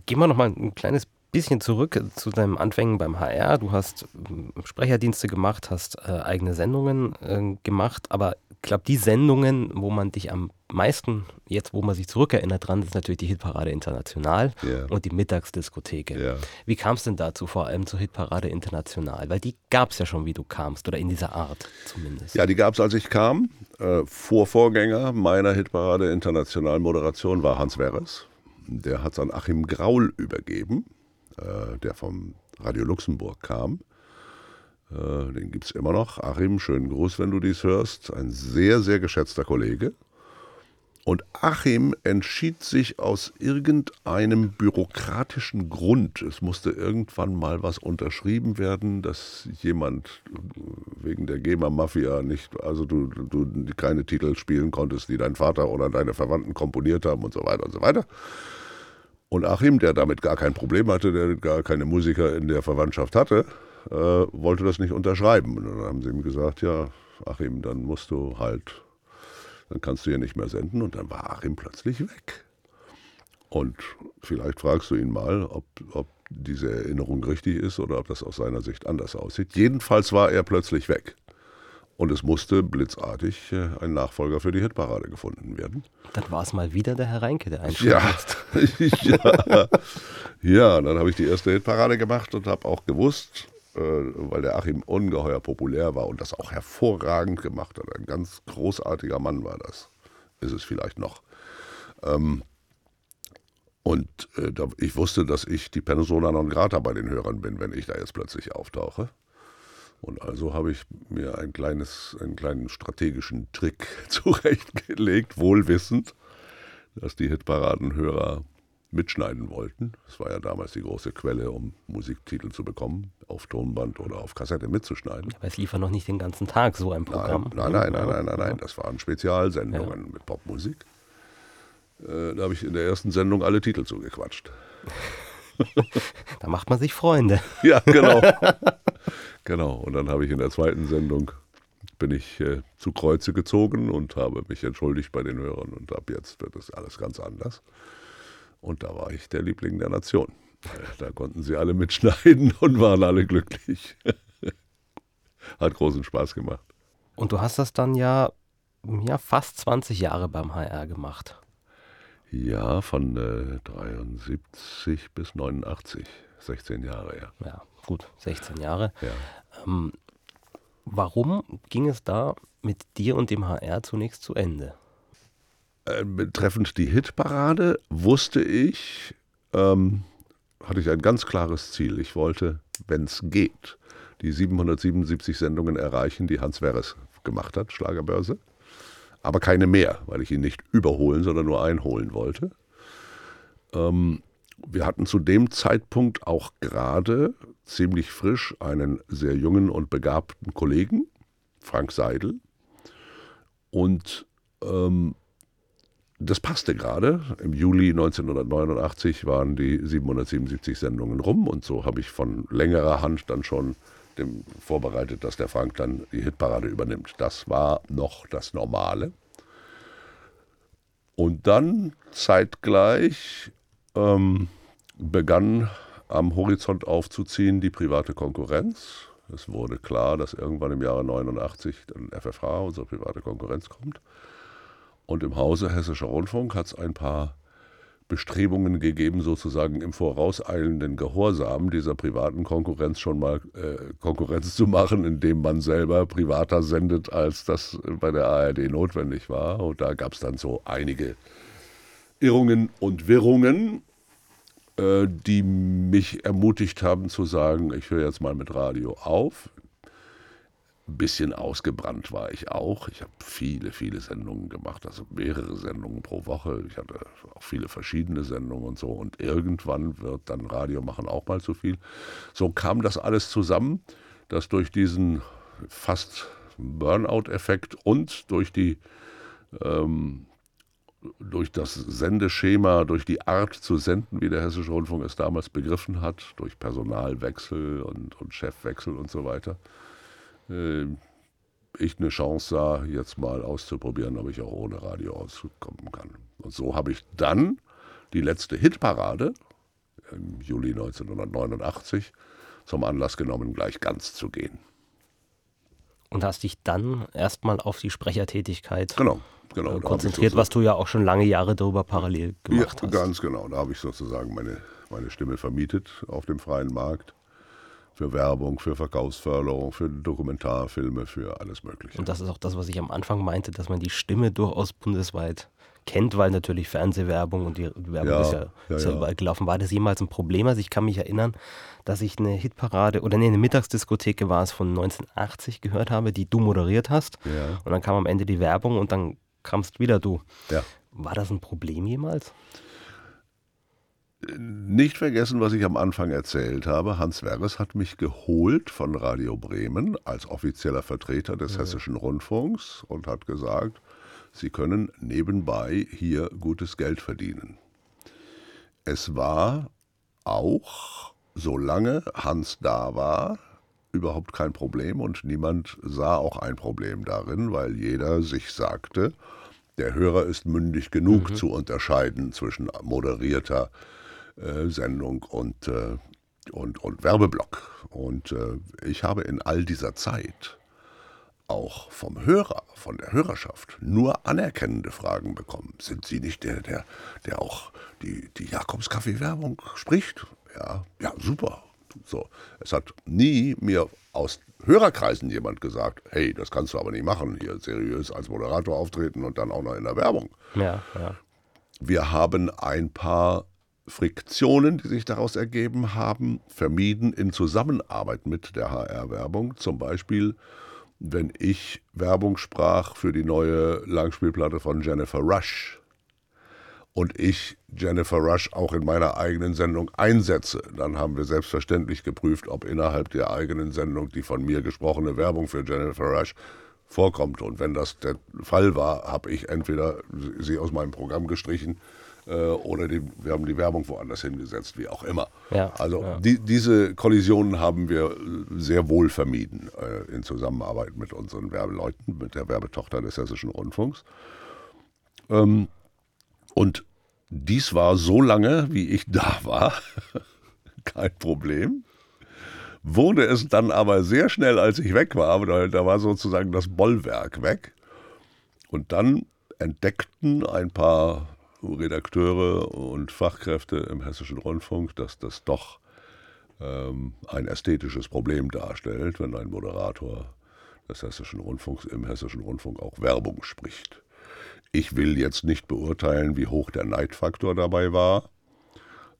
gehen wir noch mal ein kleines bisschen zurück zu deinen Anfängen beim HR. Du hast ähm, Sprecherdienste gemacht, hast äh, eigene Sendungen äh, gemacht, aber ich glaube, die Sendungen, wo man dich am meisten, jetzt wo man sich zurückerinnert dran, ist natürlich die Hitparade International yeah. und die Mittagsdiskothek. Yeah. Wie kam es denn dazu, vor allem zur Hitparade International? Weil die gab es ja schon, wie du kamst, oder in dieser Art zumindest. Ja, die gab es, als ich kam. Äh, Vorvorgänger meiner Hitparade International Moderation war Hans Werres. Der hat es an Achim Graul übergeben äh, der vom Radio Luxemburg kam. Äh, den gibt es immer noch. Achim, schönen Gruß, wenn du dies hörst. Ein sehr, sehr geschätzter Kollege. Und Achim entschied sich aus irgendeinem bürokratischen Grund, es musste irgendwann mal was unterschrieben werden, dass jemand wegen der GEMA-Mafia nicht, also du, du keine Titel spielen konntest, die dein Vater oder deine Verwandten komponiert haben und so weiter und so weiter. Und Achim, der damit gar kein Problem hatte, der gar keine Musiker in der Verwandtschaft hatte, äh, wollte das nicht unterschreiben. Und dann haben sie ihm gesagt, ja, Achim, dann musst du halt, dann kannst du hier nicht mehr senden. Und dann war Achim plötzlich weg. Und vielleicht fragst du ihn mal, ob, ob diese Erinnerung richtig ist oder ob das aus seiner Sicht anders aussieht. Jedenfalls war er plötzlich weg. Und es musste blitzartig äh, ein Nachfolger für die Hitparade gefunden werden. Dann war es mal wieder der Herr Reinke, der einschlägt. Ja, ja. ja, dann habe ich die erste Hitparade gemacht und habe auch gewusst, äh, weil der Achim ungeheuer populär war und das auch hervorragend gemacht hat. Ein ganz großartiger Mann war das. Ist es vielleicht noch. Ähm, und äh, ich wusste, dass ich die Persona non grata bei den Hörern bin, wenn ich da jetzt plötzlich auftauche. Und also habe ich mir ein kleines, einen kleinen strategischen Trick zurechtgelegt, wohlwissend, dass die Hitparadenhörer mitschneiden wollten. Das war ja damals die große Quelle, um Musiktitel zu bekommen, auf Tonband oder auf Kassette mitzuschneiden. Aber es lief ja noch nicht den ganzen Tag so ein Programm. Nein, nein, nein, nein, nein, nein, das waren Spezialsendungen ja. mit Popmusik. Äh, da habe ich in der ersten Sendung alle Titel zugequatscht. da macht man sich Freunde. Ja, genau. genau. Und dann habe ich in der zweiten Sendung bin ich äh, zu Kreuze gezogen und habe mich entschuldigt bei den Hörern und ab jetzt wird es alles ganz anders. Und da war ich der Liebling der Nation. Da konnten sie alle mitschneiden und waren alle glücklich. Hat großen Spaß gemacht. Und du hast das dann ja, ja fast 20 Jahre beim HR gemacht. Ja, von äh, 73 bis 89. 16 Jahre, ja. Ja, gut, 16 Jahre. Ja. Ähm, warum ging es da mit dir und dem HR zunächst zu Ende? Äh, betreffend die Hitparade wusste ich, ähm, hatte ich ein ganz klares Ziel. Ich wollte, wenn es geht, die 777 Sendungen erreichen, die Hans Werres gemacht hat, Schlagerbörse. Aber keine mehr, weil ich ihn nicht überholen, sondern nur einholen wollte. Ähm, wir hatten zu dem Zeitpunkt auch gerade ziemlich frisch einen sehr jungen und begabten Kollegen, Frank Seidel. Und ähm, das passte gerade. Im Juli 1989 waren die 777 Sendungen rum und so habe ich von längerer Hand dann schon dem vorbereitet, dass der Frank dann die Hitparade übernimmt. Das war noch das Normale. Und dann zeitgleich ähm, begann am Horizont aufzuziehen die private Konkurrenz. Es wurde klar, dass irgendwann im Jahre 89 dann FFH, unsere private Konkurrenz, kommt. Und im Hause Hessischer Rundfunk hat es ein paar Bestrebungen gegeben, sozusagen im vorauseilenden Gehorsam dieser privaten Konkurrenz schon mal äh, Konkurrenz zu machen, indem man selber privater sendet, als das bei der ARD notwendig war. Und da gab es dann so einige Irrungen und Wirrungen, äh, die mich ermutigt haben zu sagen, ich höre jetzt mal mit Radio auf. Ein bisschen ausgebrannt war ich auch. Ich habe viele, viele Sendungen gemacht, also mehrere Sendungen pro Woche. Ich hatte auch viele verschiedene Sendungen und so. Und irgendwann wird dann Radio machen auch mal zu viel. So kam das alles zusammen, dass durch diesen fast Burnout-Effekt und durch die ähm, durch das Sendeschema, durch die Art zu senden, wie der Hessische Rundfunk es damals begriffen hat, durch Personalwechsel und, und Chefwechsel und so weiter, äh, ich eine Chance sah, jetzt mal auszuprobieren, ob ich auch ohne Radio auskommen kann. Und so habe ich dann die letzte Hitparade im Juli 1989 zum Anlass genommen, gleich ganz zu gehen. Und hast dich dann erstmal auf die Sprechertätigkeit genau, genau, konzentriert, was du ja auch schon lange Jahre darüber parallel gemacht ja, hast. Ganz genau. Da habe ich sozusagen meine, meine Stimme vermietet auf dem freien Markt für Werbung, für Verkaufsförderung, für Dokumentarfilme, für alles Mögliche. Und das ist auch das, was ich am Anfang meinte, dass man die Stimme durchaus bundesweit kennt, weil natürlich Fernsehwerbung und die Werbung ja, ist ja, ja, ist ja überall gelaufen. War das jemals ein Problem? Also ich kann mich erinnern, dass ich eine Hitparade oder nee, eine Mittagsdiskotheke war es von 1980 gehört habe, die du moderiert hast. Und dann kam am Ende die Werbung und dann kamst wieder du. War das ein Problem jemals? Nicht vergessen, was ich am Anfang erzählt habe. Hans Werres hat mich geholt von Radio Bremen als offizieller Vertreter des ja. Hessischen Rundfunks und hat gesagt, Sie können nebenbei hier gutes Geld verdienen. Es war auch, solange Hans da war, überhaupt kein Problem und niemand sah auch ein Problem darin, weil jeder sich sagte, der Hörer ist mündig genug mhm. zu unterscheiden zwischen moderierter äh, Sendung und, äh, und, und Werbeblock. Und äh, ich habe in all dieser Zeit auch vom Hörer, von der Hörerschaft nur anerkennende Fragen bekommen. Sind Sie nicht der, der, der auch die, die Jakobskaffee-Werbung spricht? Ja, ja, super. So. Es hat nie mir aus Hörerkreisen jemand gesagt, hey, das kannst du aber nicht machen, hier seriös als Moderator auftreten und dann auch noch in der Werbung. Ja, ja. Wir haben ein paar Friktionen, die sich daraus ergeben haben, vermieden in Zusammenarbeit mit der HR-Werbung. Zum Beispiel wenn ich Werbung sprach für die neue Langspielplatte von Jennifer Rush und ich Jennifer Rush auch in meiner eigenen Sendung einsetze, dann haben wir selbstverständlich geprüft, ob innerhalb der eigenen Sendung die von mir gesprochene Werbung für Jennifer Rush vorkommt. Und wenn das der Fall war, habe ich entweder sie aus meinem Programm gestrichen oder die, wir haben die Werbung woanders hingesetzt, wie auch immer. Ja, also ja. Die, diese Kollisionen haben wir sehr wohl vermieden äh, in Zusammenarbeit mit unseren Werbeleuten, mit der Werbetochter des Hessischen Rundfunks. Ähm, und dies war so lange, wie ich da war, kein Problem. Wurde es dann aber sehr schnell, als ich weg war, da war sozusagen das Bollwerk weg. Und dann entdeckten ein paar Redakteure und Fachkräfte im Hessischen Rundfunk, dass das doch ähm, ein ästhetisches Problem darstellt, wenn ein Moderator des Hessischen Rundfunks im Hessischen Rundfunk auch Werbung spricht. Ich will jetzt nicht beurteilen, wie hoch der Neidfaktor dabei war.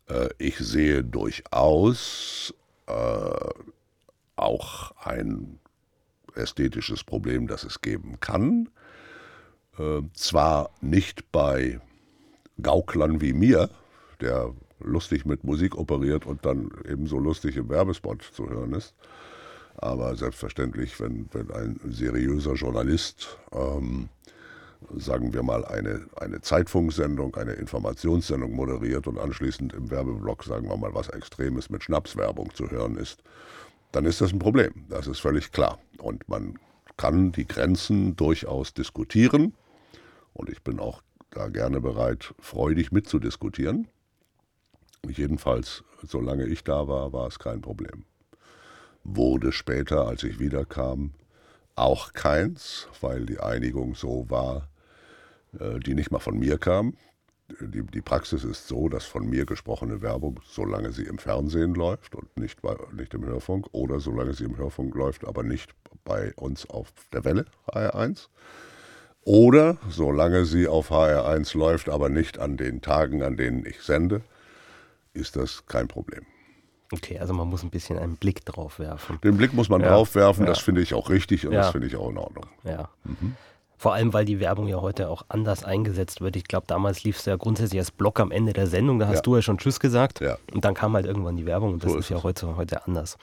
Äh, ich sehe durchaus äh, auch ein ästhetisches Problem, das es geben kann. Äh, zwar nicht bei Gauklern wie mir, der lustig mit Musik operiert und dann ebenso lustig im Werbespot zu hören ist, aber selbstverständlich, wenn, wenn ein seriöser Journalist ähm, sagen wir mal, eine, eine Zeitfunksendung, eine Informationssendung moderiert und anschließend im Werbeblock, sagen wir mal, was Extremes mit Schnapswerbung zu hören ist, dann ist das ein Problem. Das ist völlig klar. Und man kann die Grenzen durchaus diskutieren. Und ich bin auch da gerne bereit, freudig mitzudiskutieren. Jedenfalls, solange ich da war, war es kein Problem. Wurde später, als ich wiederkam, auch keins, weil die Einigung so war, äh, die nicht mal von mir kam. Die, die, Praxis ist so, dass von mir gesprochene Werbung, solange sie im Fernsehen läuft und nicht, bei, nicht im Hörfunk, oder solange sie im Hörfunk läuft, aber nicht bei uns auf der Welle HR1, oder solange sie auf HR1 läuft, aber nicht an den Tagen, an denen ich sende, ist das kein Problem. Okay, also man muss ein bisschen einen Blick drauf werfen. Den Blick muss man ja, drauf werfen, ja. das finde ich auch richtig und ja. das finde ich auch in Ordnung. Ja. Mhm. Vor allem, weil die Werbung ja heute auch anders eingesetzt wird. Ich glaube, damals lief es ja grundsätzlich als Block am Ende der Sendung. Da hast du ja schon Tschüss gesagt. Und dann kam halt irgendwann die Werbung und das so ist, ist ja heute, heute anders.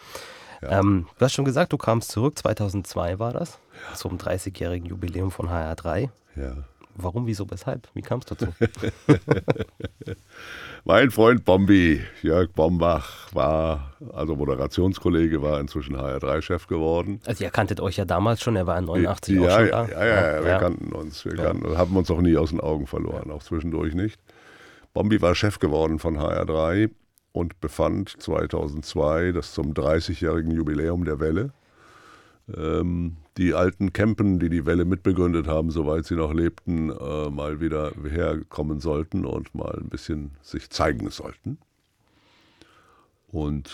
Ja. Ähm, du hast schon gesagt, du kamst zurück. 2002 war das. Zum 30-jährigen Jubiläum von HR3. Ja. Warum, wieso, weshalb? Wie kam es dazu? mein Freund Bombi, Jörg Bombach, war, also Moderationskollege, war inzwischen HR3-Chef geworden. Also ihr kanntet euch ja damals schon, er war in 89 ja, auch schon da. Ja, ja, ja, wir kannten uns. Wir kannten, haben uns auch nie aus den Augen verloren, auch zwischendurch nicht. Bombi war Chef geworden von HR3 und befand 2002 das zum 30-jährigen Jubiläum der Welle ähm, die alten Campen, die die Welle mitbegründet haben, soweit sie noch lebten, äh, mal wieder herkommen sollten und mal ein bisschen sich zeigen sollten. Und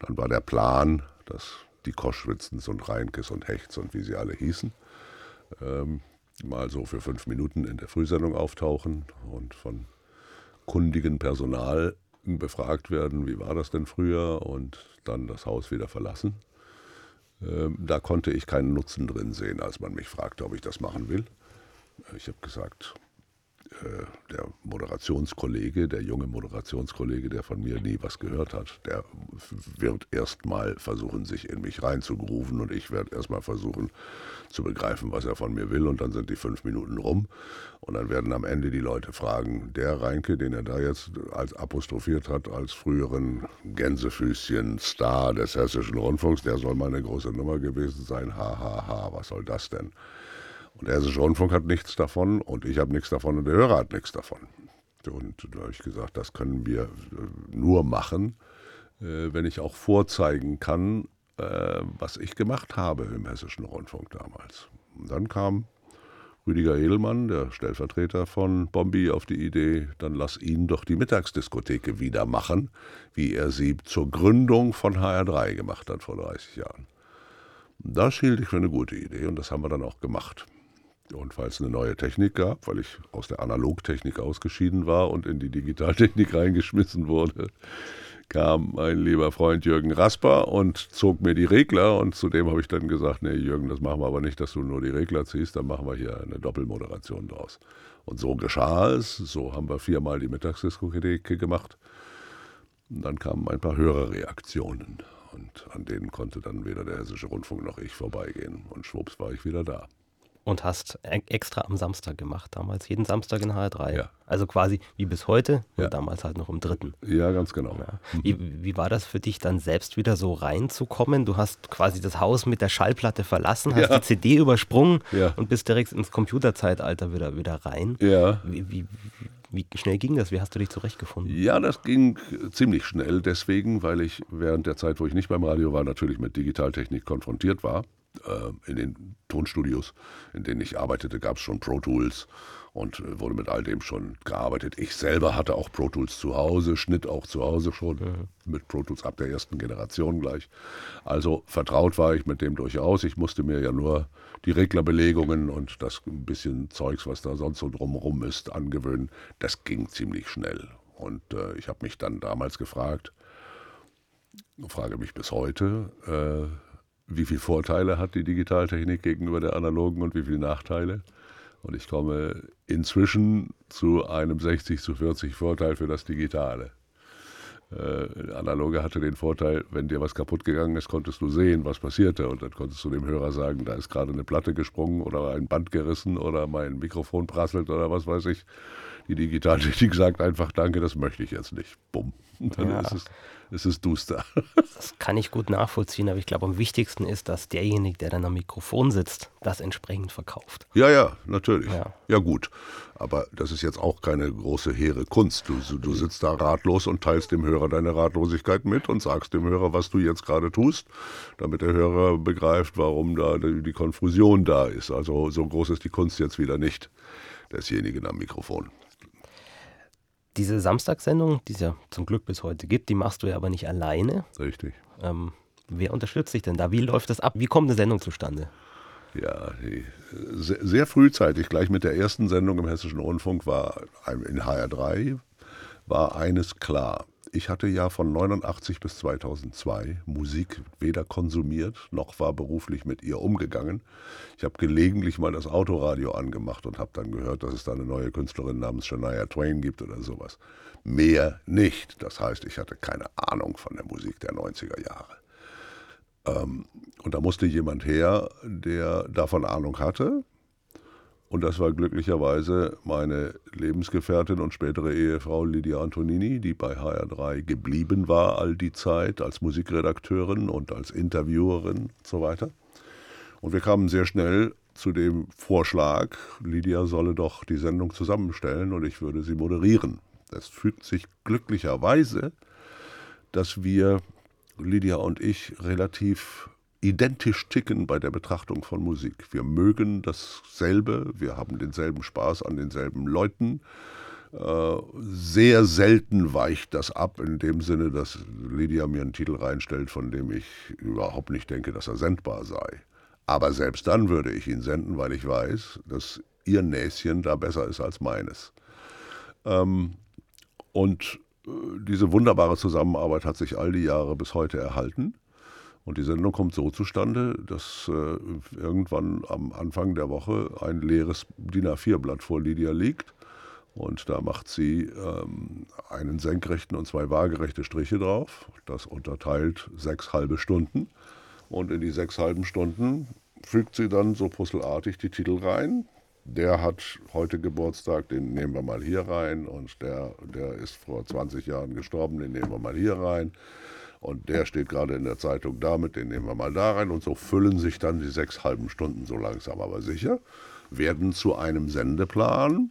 dann war der Plan, dass die Koschwitzens und Reinkes und Hechts und wie sie alle hießen, ähm, mal so für fünf Minuten in der Frühsendung auftauchen und von kundigen Personal befragt werden, wie war das denn früher und dann das Haus wieder verlassen. Ähm, da konnte ich keinen Nutzen drin sehen, als man mich fragte, ob ich das machen will. Ich habe gesagt, äh, der Moderationskollege, der junge Moderationskollege, der von mir nie was gehört hat, der wird erstmal versuchen, sich in mich reinzugrooven und ich werde erstmal versuchen zu begreifen, was er von mir will und dann sind die fünf Minuten rum und dann werden am Ende die Leute fragen, der Reinke, den er da jetzt als apostrophiert hat, als früheren Gänsefüßchen-Star des Hessischen Rundfunks, der soll mal eine große Nummer gewesen sein, ha, ha, ha, was soll das denn? Und der Hessische Rundfunk hat nichts davon und ich habe nichts davon und der Hörer hat nichts davon. Und da habe ich gesagt, das können wir äh, nur machen, äh, wenn ich auch vorzeigen kann, äh, was ich gemacht habe im Hessischen Rundfunk damals. Und dann kam Rüdiger Edelmann, der Stellvertreter von Bombi, auf die Idee, dann lass ihn doch die Mittagsdiskotheke wieder machen, wie er sie zur Gründung von HR3 gemacht hat vor 30 Jahren. Das hielt ich für eine gute Idee und das haben wir dann auch gemacht. Und weil es eine neue Technik gab, weil ich aus der Analogtechnik ausgeschieden war und in die Digitaltechnik reingeschmissen wurde, kam mein lieber Freund Jürgen Rasper und zog mir die Regler und zudem habe ich dann gesagt, nee Jürgen, das machen wir aber nicht, dass du nur die Regler ziehst, dann machen wir hier eine Doppelmoderation draus. Und so geschah es. So haben wir viermal die Mittagsdiskothek gemacht. Und dann kamen ein paar höhere Reaktionen. Und an denen konnte dann weder der Hessische Rundfunk noch ich vorbeigehen. Und schwupps war ich wieder da. Und hast e- extra am Samstag gemacht, damals, jeden Samstag in HR3. Ja. Also quasi wie bis heute, Ja. damals halt noch im dritten. Ja, ganz genau. Ja. Wie, wie war das für dich dann selbst wieder so reinzukommen? Du hast quasi das Haus mit der Schallplatte verlassen, hast die CD übersprungen und bist direkt ins Computerzeitalter wieder, wieder rein. Ja. Wie, wie, wie schnell ging das? Wie hast du dich zurechtgefunden? Ja, das ging ziemlich schnell, deswegen, weil ich während der Zeit, wo ich nicht beim Radio war, natürlich mit Digitaltechnik konfrontiert war. Äh, In den Tonstudios, in denen ich arbeitete, gab es schon Pro Tools und äh, wurde mit all dem schon gearbeitet. Ich selber hatte auch Pro Tools zu Hause, Schnitt auch zu Hause schon, mit Pro Tools ab der ersten Generation gleich. Also vertraut war ich mit dem durchaus. Ich musste mir ja nur die Reglerbelegungen und das ein bisschen Zeugs, was da sonst so drumherum ist, angewöhnen. Das ging ziemlich schnell. Und äh, ich habe mich dann damals gefragt, frage mich bis heute, äh, wie viele Vorteile hat die Digitaltechnik gegenüber der analogen und wie viele Nachteile? Und ich komme inzwischen zu einem 60 zu 40 Vorteil für das Digitale. Äh, analoge hatte den Vorteil, wenn dir was kaputt gegangen ist, konntest du sehen, was passierte. Und dann konntest du dem Hörer sagen, da ist gerade eine Platte gesprungen oder ein Band gerissen oder mein Mikrofon prasselt oder was weiß ich. Die Digitaltechnik sagt einfach, danke, das möchte ich jetzt nicht. Bumm. Und dann Ja. ist, es, ist es duster. Das kann ich gut nachvollziehen, aber ich glaube, am wichtigsten ist, dass derjenige, der dann am Mikrofon sitzt, das entsprechend verkauft. Ja, ja, natürlich. Ja. Ja. gut. Aber das ist jetzt auch keine große, hehre Kunst. Du, du sitzt da ratlos und teilst dem Hörer deine Ratlosigkeit mit und sagst dem Hörer, was du jetzt gerade tust, damit der Hörer begreift, warum da die die Konfusion da ist. Also so groß ist die Kunst jetzt wieder nicht desjenigen am Mikrofon. Diese Samstagssendung, die es ja zum Glück bis heute gibt, die machst du ja aber nicht alleine. Richtig. Ähm, wer unterstützt dich denn da? Wie läuft das ab? Wie kommt eine Sendung zustande? Ja, sehr, sehr frühzeitig, gleich mit der ersten Sendung im Hessischen Rundfunk war in HR3 war eines klar. Ich hatte ja von 89 bis 2002 Musik weder konsumiert noch war beruflich mit ihr umgegangen. Ich habe gelegentlich mal das Autoradio angemacht und habe dann gehört, dass es da eine neue Künstlerin namens Shania Twain gibt oder sowas. Mehr nicht. Das heißt, ich hatte keine Ahnung von der Musik der 90er Jahre. Ähm, und da musste jemand her, der davon Ahnung hatte. Und das war glücklicherweise meine Lebensgefährtin und spätere Ehefrau Lydia Antonini, die bei HR3 geblieben war all die Zeit als Musikredakteurin und als Interviewerin und so weiter. Und wir kamen sehr schnell zu dem Vorschlag, Lydia solle doch die Sendung zusammenstellen und ich würde sie moderieren. Es fügt sich glücklicherweise, dass wir, Lydia und ich, relativ identisch ticken bei der Betrachtung von Musik. Wir mögen dasselbe, wir haben denselben Spaß an denselben Leuten. Äh, sehr selten weicht das ab, in dem Sinne, dass Lydia mir einen Titel reinstellt, von dem ich überhaupt nicht denke, dass er sendbar sei. Aber selbst dann würde ich ihn senden, weil ich weiß, dass ihr Näschen da besser ist als meines. Ähm, und äh, diese wunderbare Zusammenarbeit hat sich all die Jahre bis heute erhalten. Und die Sendung kommt so zustande, dass äh, irgendwann am Anfang der Woche ein leeres DIN A4-Blatt vor Lydia liegt. Und da macht sie ähm, einen senkrechten und zwei waagerechte Striche drauf. Das unterteilt sechs halbe Stunden. Und in die sechs halben Stunden fügt sie dann so puzzelartig die Titel rein. Der hat heute Geburtstag, den nehmen wir mal hier rein. Und der, der ist vor 20 Jahren gestorben, den nehmen wir mal hier rein. Und der steht gerade in der Zeitung damit, den nehmen wir mal da rein. Und so füllen sich dann die sechs halben Stunden so langsam aber sicher, werden zu einem Sendeplan,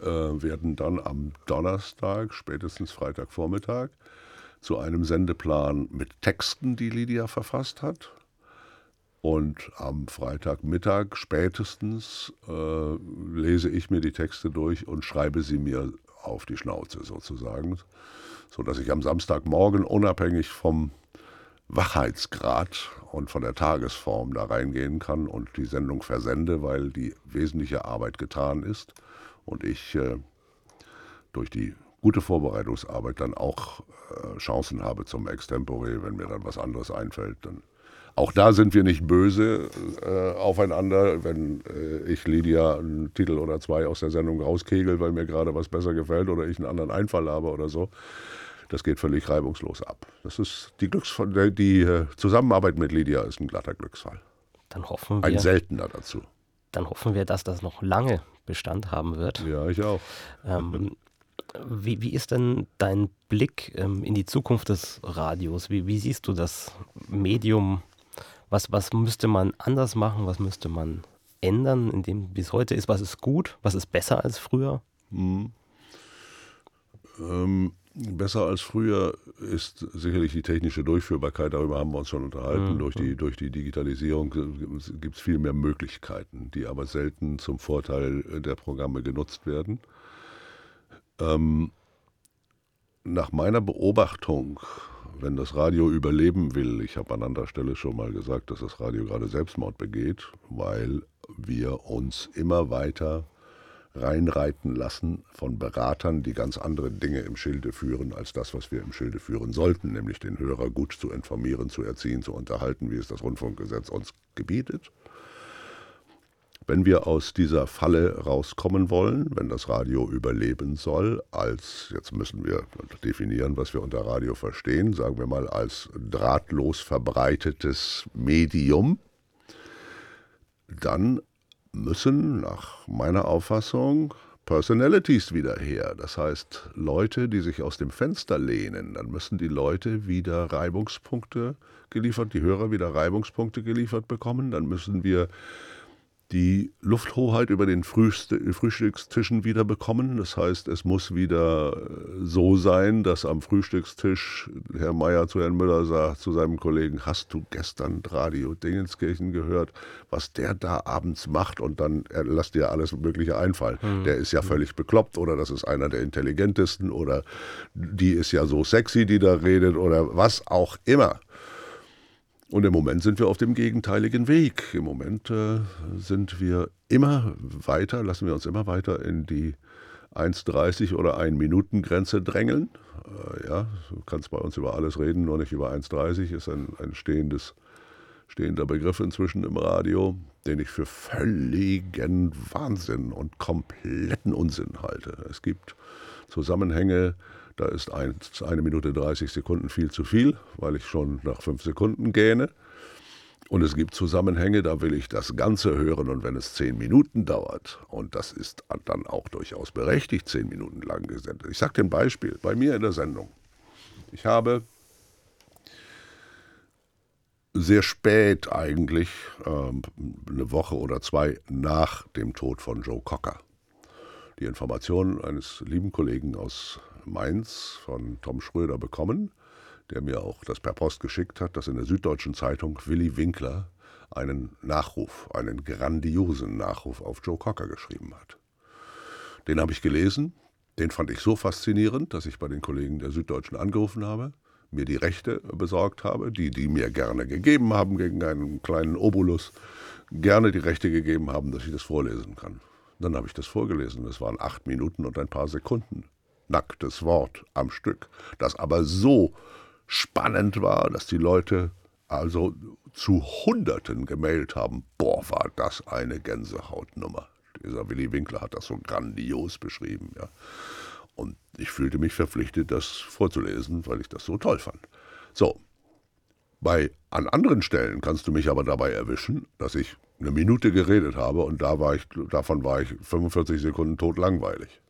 äh, werden dann am Donnerstag, spätestens Freitagvormittag, zu einem Sendeplan mit Texten, die Lydia verfasst hat. Und am Freitagmittag spätestens äh, lese ich mir die Texte durch und schreibe sie mir auf die Schnauze sozusagen, sodass ich am Samstagmorgen unabhängig vom Wachheitsgrad und von der Tagesform da reingehen kann und die Sendung versende, weil die wesentliche Arbeit getan ist und ich äh, durch die gute Vorbereitungsarbeit dann auch äh, Chancen habe zum Extempore, wenn mir dann was anderes einfällt, dann Auch da sind wir nicht böse äh, aufeinander, wenn äh, ich Lydia einen Titel oder zwei aus der Sendung rauskegel, weil mir gerade was besser gefällt oder ich einen anderen Einfall habe oder so. Das geht völlig reibungslos ab. Das ist die, Glücksfall, die äh, Zusammenarbeit mit Lydia ist ein glatter Glücksfall. Dann hoffen wir. Ein seltener dazu. Dann hoffen wir, dass das noch lange Bestand haben wird. Ja, ich auch. Ähm, wie, wie, ist denn dein Blick ähm, in die Zukunft des Radios? Wie, wie, siehst du das Medium? Was, was müsste man anders machen? Was müsste man ändern, in dem wie es heute ist? Was ist gut? Was ist besser als früher? Hm. Ähm, Besser als früher ist sicherlich die technische Durchführbarkeit, darüber haben wir uns schon unterhalten. Mhm. Durch, die, durch die Digitalisierung gibt es viel mehr Möglichkeiten, die aber selten zum Vorteil der Programme genutzt werden. Ähm, nach meiner Beobachtung, wenn das Radio überleben will, ich habe an anderer Stelle schon mal gesagt, dass das Radio gerade Selbstmord begeht, weil wir uns immer weiter reinreiten lassen von Beratern, die ganz andere Dinge im Schilde führen als das, was wir im Schilde führen sollten, nämlich den Hörer gut zu informieren, zu erziehen, zu unterhalten, wie es das Rundfunkgesetz uns gebietet. Wenn wir aus dieser Falle rauskommen wollen, wenn das Radio überleben soll, als, jetzt müssen wir definieren, was wir unter Radio verstehen, sagen wir mal als drahtlos verbreitetes Medium, dann müssen nach meiner Auffassung Personalities wieder her. Das heißt, Leute, die sich aus dem Fenster lehnen, dann müssen die Leute wieder Reibungspunkte geliefert, die Hörer wieder Reibungspunkte geliefert bekommen. Dann müssen wir die Lufthoheit über den Frühstückstischen wieder bekommen. Das heißt, es muss wieder äh, so sein, dass am Frühstückstisch Herr Meier zu Herrn Müller sagt, zu seinem Kollegen, hast du gestern Radio Dingenskirchen gehört, was der da abends macht und dann er, lass dir alles Mögliche einfallen. Mhm. Der ist ja völlig bekloppt oder das ist einer der intelligentesten oder die ist ja so sexy, die da redet oder was auch immer. Und im Moment sind wir auf dem gegenteiligen Weg. Im Moment äh, sind wir immer weiter, lassen wir uns immer weiter in die 1,30 oder 1 Minuten Grenze drängeln. Äh, ja, du kannst bei uns über alles reden, nur nicht über 1,30 ist ein, ein stehendes, stehender Begriff inzwischen im Radio, den ich für völligen Wahnsinn und kompletten Unsinn halte. Es gibt Zusammenhänge, da ist ein, eine Minute 30 Sekunden viel zu viel, weil ich schon nach fünf Sekunden gähne. Und es gibt Zusammenhänge, da will ich das Ganze hören und wenn es zehn Minuten dauert, und das ist dann auch durchaus berechtigt, zehn Minuten lang gesendet. Ich sage dir ein Beispiel, bei mir in der Sendung. Ich habe sehr spät eigentlich, ähm, eine Woche oder zwei nach dem Tod von Joe Cocker, die Information eines lieben Kollegen aus Mainz von Tom Schröder bekommen, der mir auch das per Post geschickt hat, dass in der Süddeutschen Zeitung Willy Winkler einen Nachruf, einen grandiosen Nachruf auf Joe Cocker geschrieben hat. Den habe ich gelesen, den fand ich so faszinierend, dass ich bei den Kollegen der Süddeutschen angerufen habe, mir die Rechte besorgt habe, die die mir gerne gegeben haben gegen einen kleinen Obolus, gerne die Rechte gegeben haben, dass ich das vorlesen kann. Dann habe ich das vorgelesen. Es waren acht Minuten und ein paar Sekunden nacktes Wort am Stück, das aber so spannend war, dass die Leute also zu Hunderten gemailt haben, boah, war das eine Gänsehautnummer. Dieser Willy Winkler hat das so grandios beschrieben, ja. Und ich fühlte mich verpflichtet, das vorzulesen, weil ich das so toll fand. So, bei an anderen Stellen kannst du mich aber dabei erwischen, dass ich eine Minute geredet habe und da war ich, davon war ich 45 Sekunden totlangweilig.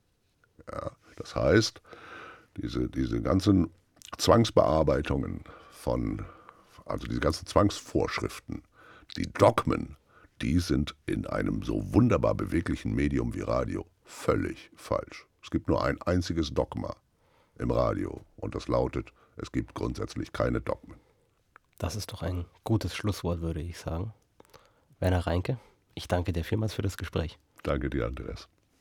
Ja. Das heißt, diese, diese ganzen Zwangsbearbeitungen von, also diese ganzen Zwangsvorschriften, die Dogmen, die sind in einem so wunderbar beweglichen Medium wie Radio völlig falsch. Es gibt nur ein einziges Dogma im Radio und das lautet, es gibt grundsätzlich keine Dogmen. Das ist doch ein gutes Schlusswort, würde ich sagen. Werner Reinke, ich danke dir vielmals für das Gespräch. Danke dir, Andreas.